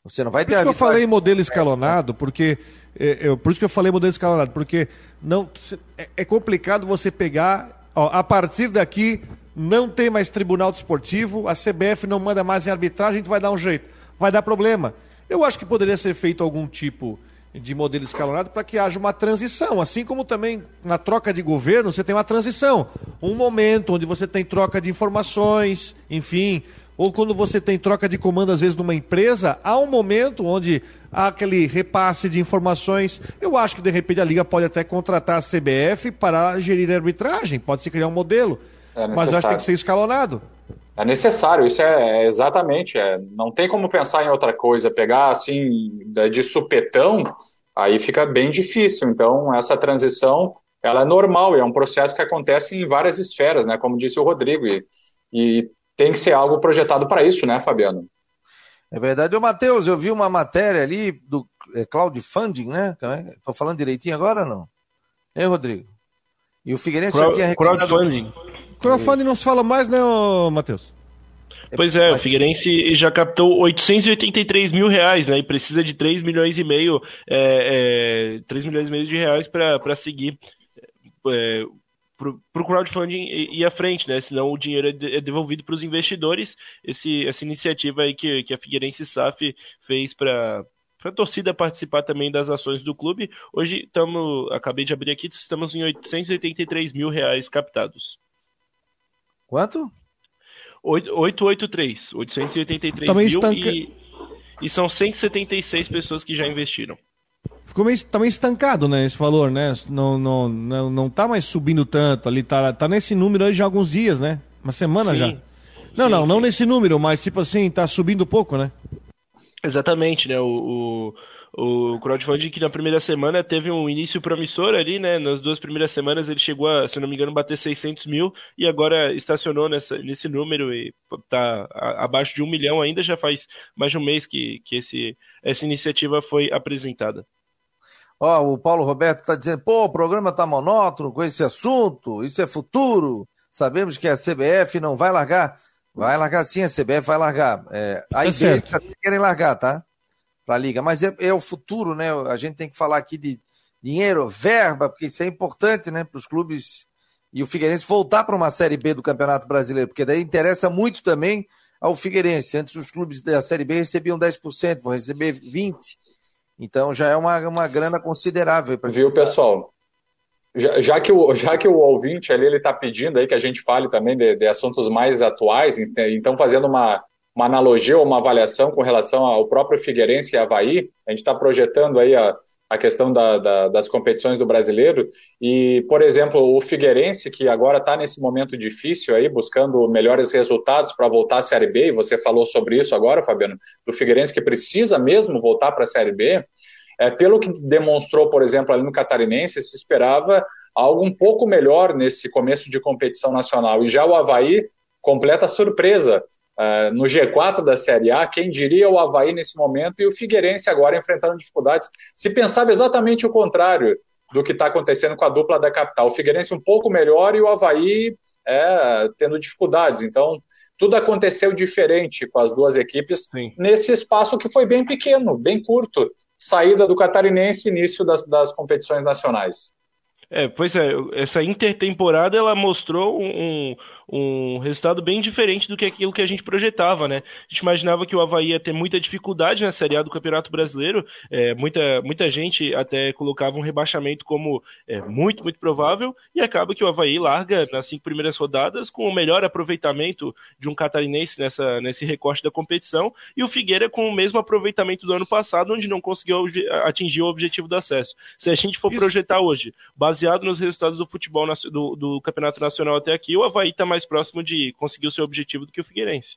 [SPEAKER 1] Você não vai ter.
[SPEAKER 2] Por isso que eu falei modelo escalonado, porque é, é, por isso que eu falei modelo escalonado, porque não é, é complicado você pegar, ó, a partir daqui não tem mais tribunal desportivo, a CBF não manda mais em arbitragem, a gente vai dar um jeito, vai dar problema. Eu acho que poderia ser feito algum tipo de modelo escalonado para que haja uma transição, assim como também na troca de governo você tem uma transição, um momento onde você tem troca de informações, enfim, ou quando você tem troca de comando, às vezes, numa empresa, há um momento onde há aquele repasse de informações. Eu acho que, de repente, a Liga pode até contratar a CBF para gerir a arbitragem, pode se criar um modelo. É mas acho que tem que ser escalonado.
[SPEAKER 5] É necessário, isso é, é exatamente. É, não tem como pensar em outra coisa, pegar assim de supetão, aí fica bem difícil. Então, essa transição ela é normal, é um processo que acontece em várias esferas, né? Como disse o Rodrigo. E, e tem que ser algo projetado para isso, né, Fabiano?
[SPEAKER 1] É verdade. Ô, Matheus, eu vi uma matéria ali do é, crowdfunding, né? Estou é? falando direitinho agora ou não? Hein, Rodrigo? E o Figueirense Crowd, já tinha
[SPEAKER 2] Crowdfunding. Crowdfunding não se fala mais, né, Matheus?
[SPEAKER 4] Pois é, o Figueirense já captou 883 mil reais, né? E precisa de 3 milhões e meio, é, é, 3 milhões e meio de reais para seguir é, para o crowdfunding ir à frente, né? Senão o dinheiro é, é devolvido para os investidores. Esse, essa iniciativa aí que, que a Figueirense SAF fez para para a torcida participar também das ações do clube. Hoje estamos, acabei de abrir aqui, estamos em 883 mil reais captados.
[SPEAKER 1] Quanto?
[SPEAKER 4] 883, 883 também mil estanca... e, e são 176 pessoas que já investiram.
[SPEAKER 2] Ficou meio, tá meio estancado, né, esse valor, né? Não, não, não, não tá mais subindo tanto ali, tá, tá nesse número aí já há alguns dias, né? Uma semana sim. já. Não, sim, não, sim. não nesse número, mas tipo assim, tá subindo pouco, né?
[SPEAKER 4] Exatamente, né? O, o, o crowdfunding que na primeira semana teve um início promissor ali, né? Nas duas primeiras semanas ele chegou a, se não me engano, bater 600 mil e agora estacionou nessa, nesse número e tá abaixo de um milhão ainda. Já faz mais de um mês que, que esse, essa iniciativa foi apresentada.
[SPEAKER 1] Ó, o Paulo Roberto está dizendo, pô, o programa está monótono com esse assunto, isso é futuro. Sabemos que a CBF não vai largar. Vai largar sim, a CBF vai largar. É, a é querem largar, tá? Para a Liga. Mas é, é, o futuro, né? A gente tem que falar aqui de dinheiro, verba, porque isso é importante, né? Para os clubes e o Figueirense voltar para uma Série B do Campeonato Brasileiro, porque daí interessa muito também ao Figueirense. Antes os clubes da Série B recebiam 10%, vão receber 20%. Então já é uma, uma grana considerável.
[SPEAKER 5] Viu, pessoal? Já, já, que o, já que o ouvinte ali ele está pedindo aí que a gente fale também de, de, assuntos mais atuais, então fazendo uma, uma analogia ou uma avaliação com relação ao próprio Figueirense e Havaí, a gente está projetando aí a, a questão da, da, das competições do brasileiro. E, por exemplo, o Figueirense, que agora está nesse momento difícil aí, buscando melhores resultados para voltar à Série B, e você falou sobre isso agora, Fabiano, do Figueirense que precisa mesmo voltar para a Série B. É, pelo que demonstrou, por exemplo, ali no Catarinense, se esperava algo um pouco melhor nesse começo de competição nacional. E já o Havaí, completa surpresa. Uh, no G4 da Série A, quem diria o Havaí nesse momento e o Figueirense agora enfrentando dificuldades. Se pensava exatamente o contrário do que está acontecendo com a dupla da capital. O Figueirense um pouco melhor e o Havaí é, tendo dificuldades. Então, tudo aconteceu diferente com as duas equipes Sim. nesse espaço que foi bem pequeno, bem curto. Saída do Catarinense, início das, das competições nacionais.
[SPEAKER 4] É, pois é, essa intertemporada ela mostrou um, um resultado bem diferente do que aquilo que a gente projetava, né? A gente imaginava que o Havaí ia ter muita dificuldade na Série A do Campeonato Brasileiro, é, muita, muita gente até colocava um rebaixamento como é, muito, muito provável, e acaba que o Havaí larga nas cinco primeiras rodadas com o melhor aproveitamento de um catarinense nessa, nesse recorte da competição, e o Figueira com o mesmo aproveitamento do ano passado, onde não conseguiu atingir o objetivo do acesso. Se a gente for projetar hoje, baseado nos resultados do futebol do, do Campeonato Nacional até aqui, o Havaí está mais próximo de conseguir o seu objetivo do que o Figueirense.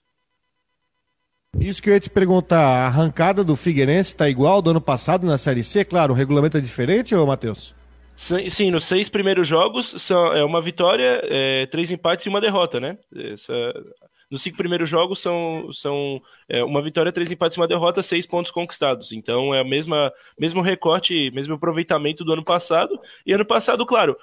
[SPEAKER 2] Isso que eu ia te perguntar, a arrancada do Figueirense está igual do ano passado na Série C? Claro, o regulamento é diferente, ô Matheus?
[SPEAKER 4] Sim, nos seis primeiros jogos são é uma vitória, é, três empates e uma derrota, né? Essa, nos cinco primeiros jogos são, são é, uma vitória, três empates e uma derrota, seis pontos conquistados. Então é o mesmo recorte, mesmo aproveitamento do ano passado. E ano passado, claro,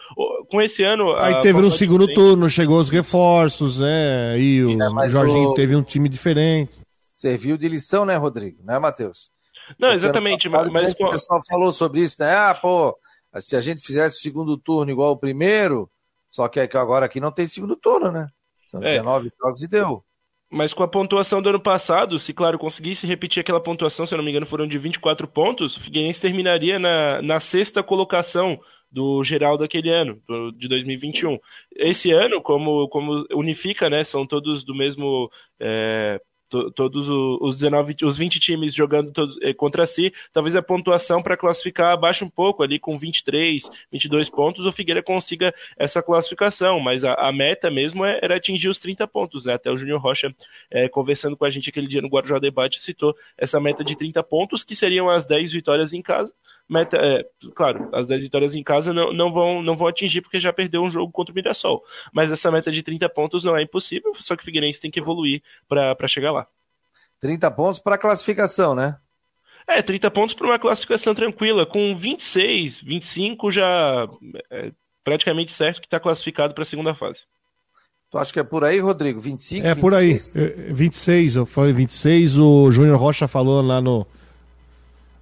[SPEAKER 4] com esse ano.
[SPEAKER 2] Aí teve no segundo turno, chegou os reforços, é, e o é, Jorginho o... teve um time diferente.
[SPEAKER 1] Serviu de lição, né, Rodrigo? Né, Matheus?
[SPEAKER 4] Não, Porque exatamente. Passado, mas,
[SPEAKER 1] mas... O pessoal falou sobre isso, né? Ah, pô, se a gente fizesse o segundo turno igual o primeiro, só que agora aqui não tem segundo turno, né? São 19 é. jogos e deu.
[SPEAKER 4] Mas com a pontuação do ano passado, se claro conseguisse repetir aquela pontuação, se eu não me engano foram de 24 pontos, o Figueirense terminaria na, na sexta colocação do geral daquele ano, do, de 2021. Esse ano, como, como unifica, né, são todos do mesmo é, todos os 19, os 20 times jogando todos, eh, contra si, talvez a pontuação para classificar baixe um pouco ali com 23, 22 pontos, o Figueira consiga essa classificação, mas a, a meta mesmo é, era atingir os 30 pontos, né? Até o Júnior Rocha, é, conversando com a gente aquele dia no Guarujá Debate, citou essa meta de 30 pontos, que seriam as 10 vitórias em casa, meta, é, claro, as 10 vitórias em casa não, não, vão, não vão atingir porque já perdeu um jogo contra o Mirassol. Mas essa meta de 30 pontos não é impossível, só que o Figueirense tem que evoluir para chegar lá.
[SPEAKER 1] 30 pontos para classificação, né?
[SPEAKER 4] É, 30 pontos para uma classificação tranquila. Com 26, 25 já é praticamente certo que está classificado para a segunda fase.
[SPEAKER 1] Tu acha que é por aí, Rodrigo? 25?
[SPEAKER 2] É 26? por aí. 26, eu falei 26, o Júnior Rocha falou lá no.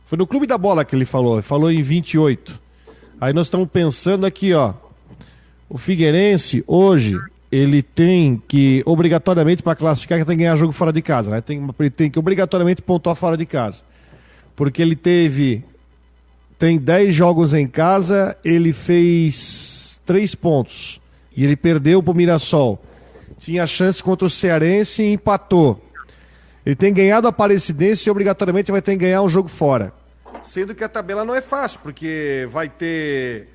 [SPEAKER 2] Foi no Clube da Bola que ele falou, falou em 28. Aí nós estamos pensando aqui, ó. O Figueirense, hoje, ele tem que, obrigatoriamente, para classificar, que tem que ganhar jogo fora de casa, né? Tem, ele tem que obrigatoriamente pontuar fora de casa. Porque ele teve. Tem 10 jogos em casa, ele fez 3 pontos. E ele perdeu para o Mirassol. Tinha chance contra o Cearense e empatou. Ele tem ganhado a Aparecidense e obrigatoriamente vai ter que ganhar um jogo fora. Sendo que a tabela não é fácil, porque vai ter.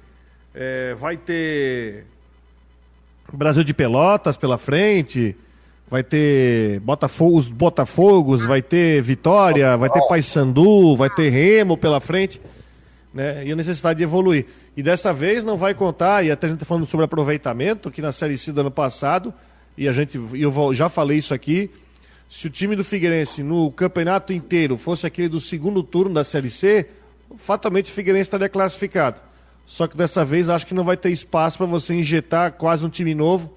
[SPEAKER 2] É, vai ter. Brasil de Pelotas pela frente. Vai ter Botafogo, os Botafogos, vai ter Vitória, vai ter Paysandu, vai ter Remo pela frente. Né? E a necessidade de evoluir. E dessa vez não vai contar, e até a gente está falando sobre aproveitamento, que na Série C do ano passado, e a gente, eu já falei isso aqui, se o time do Figueirense no campeonato inteiro fosse aquele do segundo turno da Série C, fatalmente o Figueirense estaria classificado. Só que dessa vez acho que não vai ter espaço para você injetar quase um time novo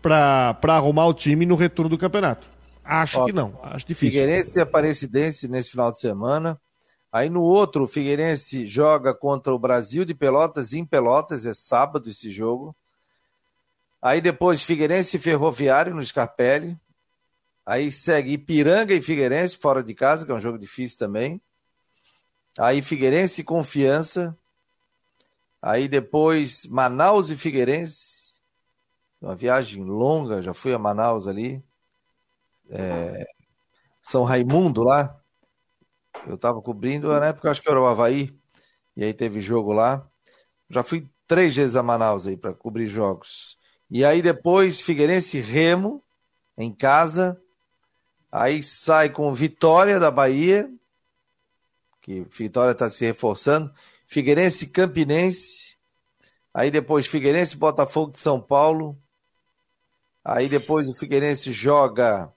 [SPEAKER 2] para arrumar o time no retorno do campeonato. Acho que não, acho difícil.
[SPEAKER 1] Figueirense e Aparecidense nesse final de semana. Aí no outro, o Figueirense joga contra o Brasil de Pelotas em Pelotas, é sábado esse jogo. Aí depois Figueirense e Ferroviário no Scarpelli. Aí segue Ipiranga e Figueirense fora de casa, que é um jogo difícil também. Aí Figueirense e Confiança. Aí depois Manaus e Figueirense. Uma viagem longa, já fui a Manaus ali. É... São Raimundo lá. Eu estava cobrindo, na época acho que era o Havaí, e aí teve jogo lá. Já fui três vezes a Manaus aí para cobrir jogos. E aí depois Figueirense Remo, em casa. Aí sai com Vitória da Bahia, que Vitória está se reforçando. Figueirense Campinense. Aí depois Figueirense Botafogo de São Paulo. Aí depois o Figueirense joga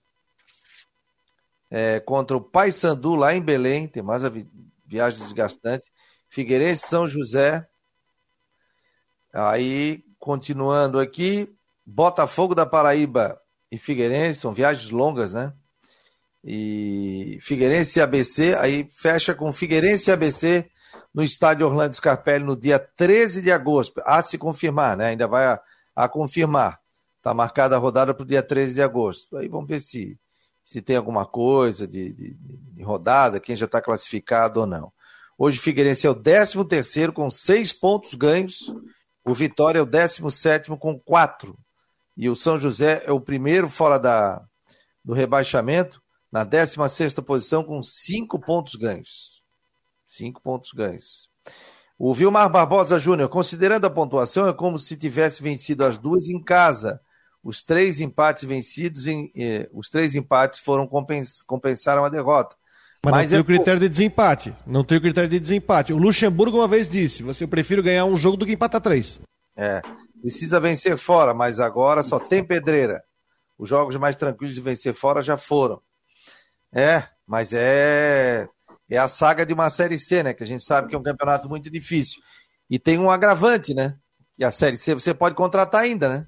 [SPEAKER 1] é, contra o Paysandu lá em Belém, tem mais a vi viagem desgastante. Figueirense São José. Aí, continuando aqui, Botafogo da Paraíba e Figueirense, são viagens longas, né? E Figueirense e ABC, aí fecha com Figueirense e ABC no estádio Orlando Scarpelli no dia 13 de agosto. A se confirmar, né? Ainda vai a, a confirmar. Está marcada a rodada para o dia 13 de agosto. Aí vamos ver se se tem alguma coisa de, de, de rodada, quem já está classificado ou não. Hoje Figueirense é o 13 terceiro com seis pontos ganhos, o Vitória é o 17 com quatro, e o São José é o primeiro fora da, do rebaixamento, na 16 sexta posição com cinco pontos ganhos. Cinco pontos ganhos. O Vilmar Barbosa Júnior, considerando a pontuação, é como se tivesse vencido as duas em casa os três empates vencidos, em, eh, os três empates foram compens, compensaram a derrota.
[SPEAKER 2] Mas, Mas não é tem o critério de desempate. Não tem o critério de desempate. O Luxemburgo uma vez disse: você eu prefiro ganhar um jogo do que empatar três.
[SPEAKER 1] É. Precisa vencer fora, mas agora só tem pedreira. Os jogos mais tranquilos de vencer fora já foram. É, mas é é a saga de uma série C, né? Que a gente sabe que é um campeonato muito difícil. E tem um agravante, né? E a série C você pode contratar ainda, né?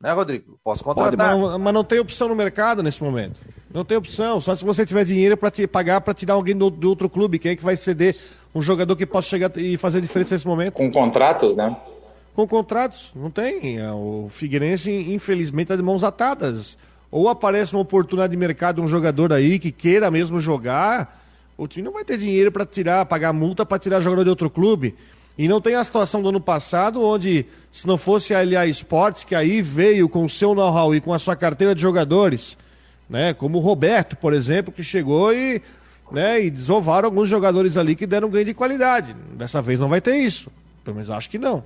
[SPEAKER 1] Né, Rodrigo? Posso contratar.
[SPEAKER 2] Pode, mas, mas, não tem opção no mercado nesse momento. Não tem opção. Só se você tiver dinheiro para te pagar para tirar alguém do, do, outro clube. Quem é que vai ceder um jogador que possa chegar e fazer diferença nesse momento?
[SPEAKER 5] Com contratos, né?
[SPEAKER 2] Com contratos. Não tem. É, o Figueirense, infelizmente, está de mãos atadas. Ou aparece uma oportunidade de mercado um jogador aí que queira mesmo jogar. O time não vai ter dinheiro para tirar, pagar multa para tirar jogador de outro clube. E não tem a situação do ano passado, onde, se não fosse a LA Sports, que aí veio com o seu know-how e com a sua carteira de jogadores, né? Como o Roberto, por exemplo, que chegou e, né, e desovaram alguns jogadores ali que deram ganho de qualidade. Dessa vez não vai ter isso. Pelo menos acho que não.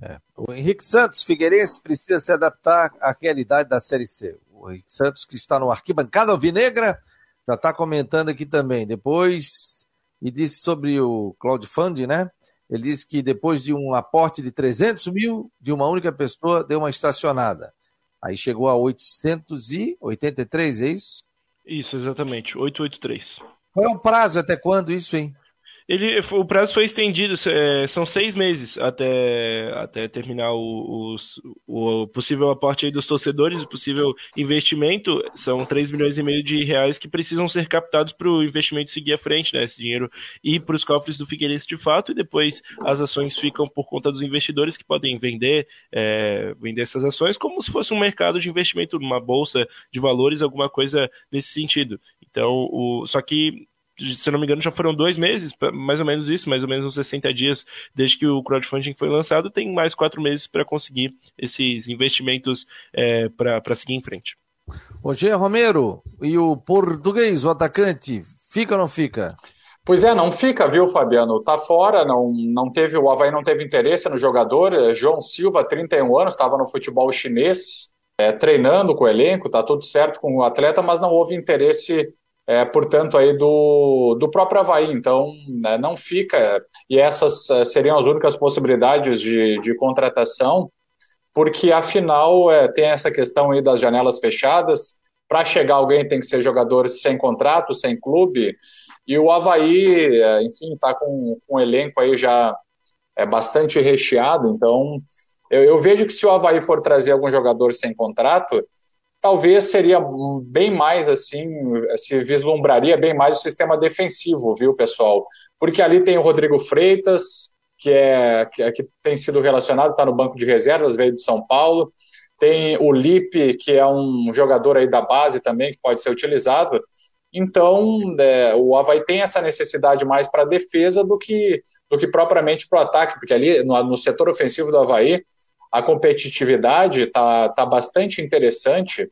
[SPEAKER 1] É. O Henrique Santos Figueirense precisa se adaptar à realidade da Série C. O Henrique Santos, que está no Arquibancada Alvinegra, já está comentando aqui também. Depois e disse sobre o crowdfunding, né? Ele disse que depois de um aporte de 300 mil de uma única pessoa, deu uma estacionada. Aí chegou a 883, é isso?
[SPEAKER 4] Isso, exatamente, 883.
[SPEAKER 1] Qual é o prazo até quando isso, hein?
[SPEAKER 4] Ele, o prazo foi estendido, é, são seis meses até, até terminar o, o, o possível aporte dos torcedores, o possível investimento. São 3 milhões e meio de reais que precisam ser captados para o investimento seguir à frente, né? Esse dinheiro ir para os cofres do Figueirense de fato, e depois as ações ficam por conta dos investidores que podem vender, é, vender essas ações como se fosse um mercado de investimento, uma bolsa de valores, alguma coisa nesse sentido. Então, o, só que se não me engano, já foram dois meses, mais ou menos isso, mais ou menos uns 60 dias desde que o crowdfunding foi lançado, tem mais quatro meses para conseguir esses investimentos é, para seguir em frente.
[SPEAKER 1] Roger Romero, e o português, o atacante, fica ou não fica?
[SPEAKER 5] Pois é, não fica, viu, Fabiano? Tá fora, não, não teve, o Havaí não teve interesse no jogador. É, João Silva, 31 anos, estava no futebol chinês, é, treinando com o elenco, tá tudo certo com o atleta, mas não houve interesse é, portanto, aí do, do próprio Havaí. Então, né, não fica, e essas é, seriam as únicas possibilidades de, de contratação, porque afinal é, tem essa questão aí das janelas fechadas. Para chegar alguém tem que ser jogador sem contrato, sem clube, e o Havaí, é, enfim, está com, com um elenco aí já é bastante recheado, então eu, eu vejo que se o Havaí for trazer algum jogador sem contrato, talvez seria bem mais assim, se vislumbraria bem mais o sistema defensivo, viu, pessoal? Porque ali tem o Rodrigo Freitas, que é que, é, que tem sido relacionado, está no banco de reservas, veio de São Paulo. Tem o Lipe, que é um jogador aí da base também, que pode ser utilizado. Então, é, o Havaí tem essa necessidade mais para a defesa do que, do que propriamente para o ataque, porque ali no, no setor ofensivo do Havaí, a competitividade está tá bastante interessante,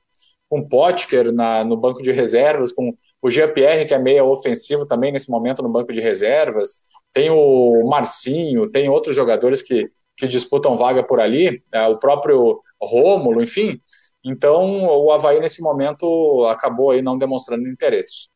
[SPEAKER 5] com Potker na, no banco de reservas, com o Jean-Pierre, que é meia ofensivo também nesse momento no banco de reservas, tem o Marcinho, tem outros jogadores que, que disputam vaga por ali, é, o próprio Rômulo, enfim. Então, o Havaí, nesse momento, acabou aí não demonstrando interesse.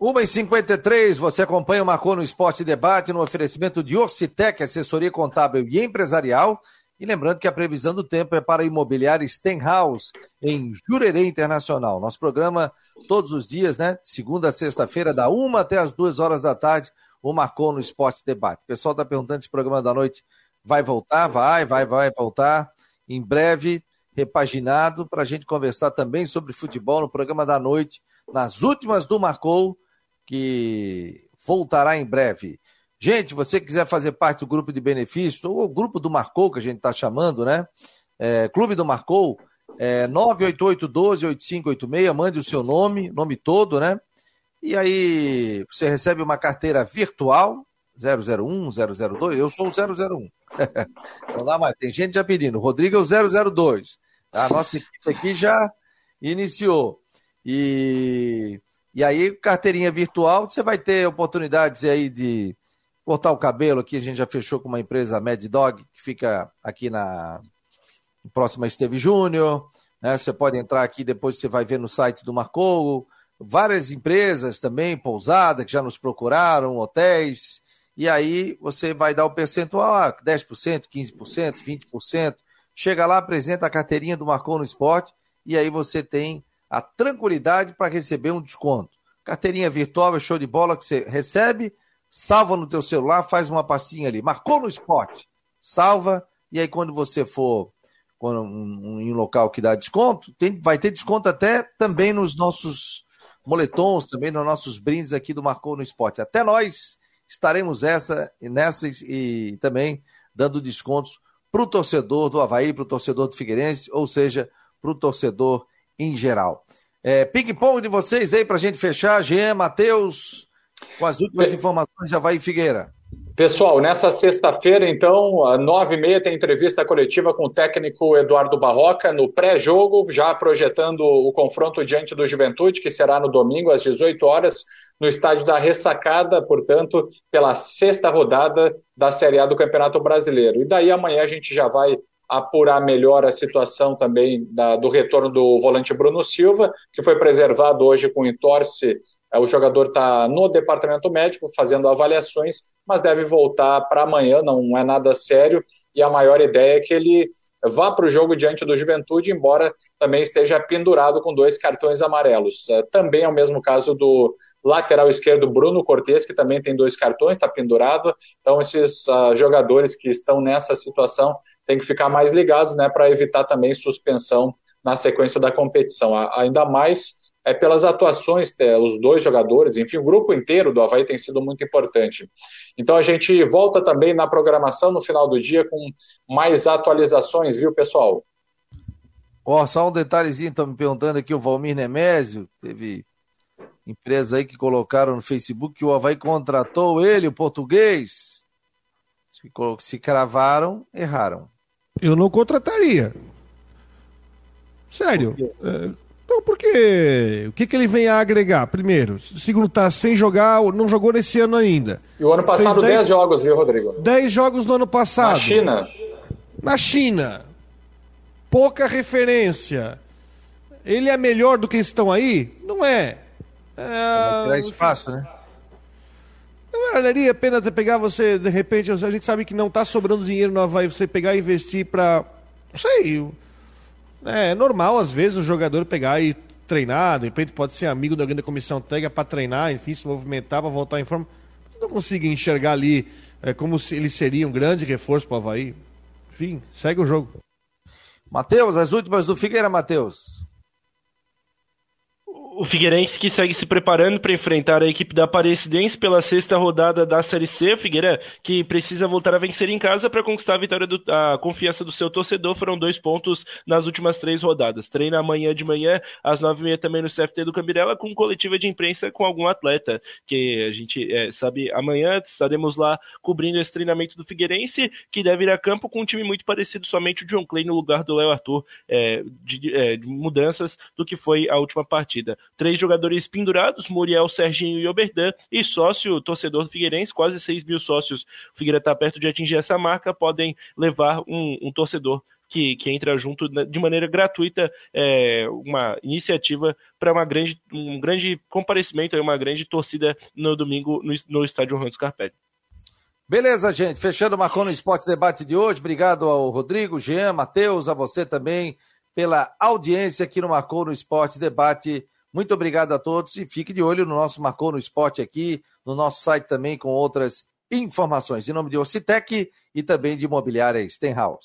[SPEAKER 1] 1h53, você acompanha o Marcou no Esporte Debate no oferecimento de Orcitec, assessoria contábil e empresarial. E lembrando que a previsão do tempo é para a imobiliária Stenhouse, em Jurerê Internacional. Nosso programa todos os dias, né? Segunda a sexta-feira, da uma até as duas horas da tarde, o Marcou no Esporte Debate. O pessoal está perguntando se o programa da noite vai voltar. Vai, vai, vai voltar. Em breve, repaginado, para a gente conversar também sobre futebol no programa da noite, nas últimas do Marcou que voltará em breve. Gente, você quiser fazer parte do grupo de benefícios, ou o grupo do Marcou, que a gente está chamando, né? É, Clube do Marcou, é 988-12-8586, mande o seu nome, nome todo, né? E aí você recebe uma carteira virtual, 001, 002, eu sou o 001. Não dá mais, tem gente já pedindo, Rodrigo é o 002. A nossa equipe aqui já iniciou. E e aí, carteirinha virtual, você vai ter oportunidades aí de cortar o cabelo. Aqui a gente já fechou com uma empresa Mad Dog, que fica aqui na próxima Esteve Júnior. Né? Você pode entrar aqui, depois você vai ver no site do Marcou. Várias empresas também, pousada, que já nos procuraram, hotéis. E aí você vai dar o percentual, 10%, 15%, 20%. Chega lá, apresenta a carteirinha do Marcou no Esporte e aí você tem a tranquilidade para receber um desconto. Carteirinha virtual é show de bola que você recebe, salva no teu celular, faz uma passinha ali, marcou no esporte, salva, e aí quando você for quando, um, em um local que dá desconto, tem, vai ter desconto até também nos nossos moletons, também nos nossos brindes aqui do Marcou no Esporte. Até nós estaremos essa e nessa e também dando descontos para o torcedor do Havaí, para o torcedor do Figueirense, ou seja, para o torcedor em geral. É, Ping-pong de vocês aí para a gente fechar. Jean, Matheus, com as últimas informações já vai Figueira.
[SPEAKER 5] Pessoal, nessa sexta-feira, então, às nove e meia, tem entrevista coletiva com o técnico Eduardo Barroca no pré-jogo, já projetando o confronto diante do Juventude, que será no domingo, às 18 horas, no estádio da Ressacada, portanto, pela sexta rodada da Série A do Campeonato Brasileiro. E daí amanhã a gente já vai apurar melhor a situação também da, do retorno do volante Bruno Silva, que foi preservado hoje com entorse. É, o jogador está no departamento médico fazendo avaliações, mas deve voltar para amanhã, não é nada sério. E a maior ideia é que ele vá para o jogo diante do Juventude, embora também esteja pendurado com dois cartões amarelos. Uh, também é o mesmo caso do lateral esquerdo Bruno Cortes, que também tem dois cartões, está pendurado. Então, esses uh, jogadores que estão nessa situação têm que ficar mais ligados né, para evitar também suspensão na sequência da competição. Ainda mais é, pelas atuações, é, os dois jogadores, enfim, o grupo inteiro do Havaí tem sido muito importante. Então a gente volta também na programação no final do dia com mais atualizações, viu, pessoal?
[SPEAKER 1] Ó, oh, só um detalhezinho, estão me perguntando aqui, o Valmir Nemésio, teve empresa aí que colocaram no Facebook que o Havaí contratou ele, o português. Se, se cravaram, erraram.
[SPEAKER 2] Eu não contrataria. Sério. É, então, porque o que, que ele vem a agregar? Primeiro, segundo, tá sem jogar, não jogou nesse ano ainda.
[SPEAKER 5] E o ano passado, 10 jogos, viu, Rodrigo?
[SPEAKER 2] 10 jogos no ano passado. Na
[SPEAKER 5] China.
[SPEAKER 2] Na China. Pouca referência. Ele é melhor do que estão aí? Não é.
[SPEAKER 1] É, espaço, né?
[SPEAKER 2] Não valeria a pena pegar você, de repente, a gente sabe que não está sobrando dinheiro no Havaí, você pegar e investir para. Não sei é, é normal, às vezes, o jogador pegar e treinar, de repente pode ser amigo da grande comissão técnica para treinar, enfim, se movimentar para voltar em forma. Não consigo enxergar ali é, como se ele seria um grande reforço para o Havaí. Enfim, segue o jogo.
[SPEAKER 1] Matheus, as últimas do Figueira, Matheus
[SPEAKER 4] o Figueirense que segue se preparando para enfrentar a equipe da Aparecidense pela sexta rodada da Série C. Figueira que precisa voltar a vencer em casa para conquistar a vitória do, a confiança do seu torcedor. Foram dois pontos nas últimas três rodadas. Treina amanhã de manhã às nove e meia também no CFT do Cambirela com coletiva de imprensa com algum atleta que a gente é, sabe amanhã estaremos lá cobrindo esse treinamento do Figueirense que deve ir a campo com um time muito parecido somente o John Clay no lugar do Léo Arthur é, de, é, de mudanças do que foi a última partida. Três jogadores pendurados, Muriel, Serginho e Oberdan, e sócio, torcedor do Figueirense, quase 6 mil sócios. O Figueira está perto de atingir essa marca, podem levar um, um torcedor que, que, entra junto de maneira gratuita, é, uma iniciativa para uma grande, um grande comparecimento, uma grande torcida no domingo no, no estádio Ronaldo Scarpelli.
[SPEAKER 1] Beleza, gente. Fechando o Marcou no Esporte Debate de hoje. Obrigado ao Rodrigo, Jean, Matheus, a você também pela audiência aqui no Marcou no Esporte Debate muito obrigado a todos e fique de olho no nosso Marcou no Esporte aqui, no nosso site também com outras informações. Em nome de Ocitec e também de Imobiliária Stenhouse.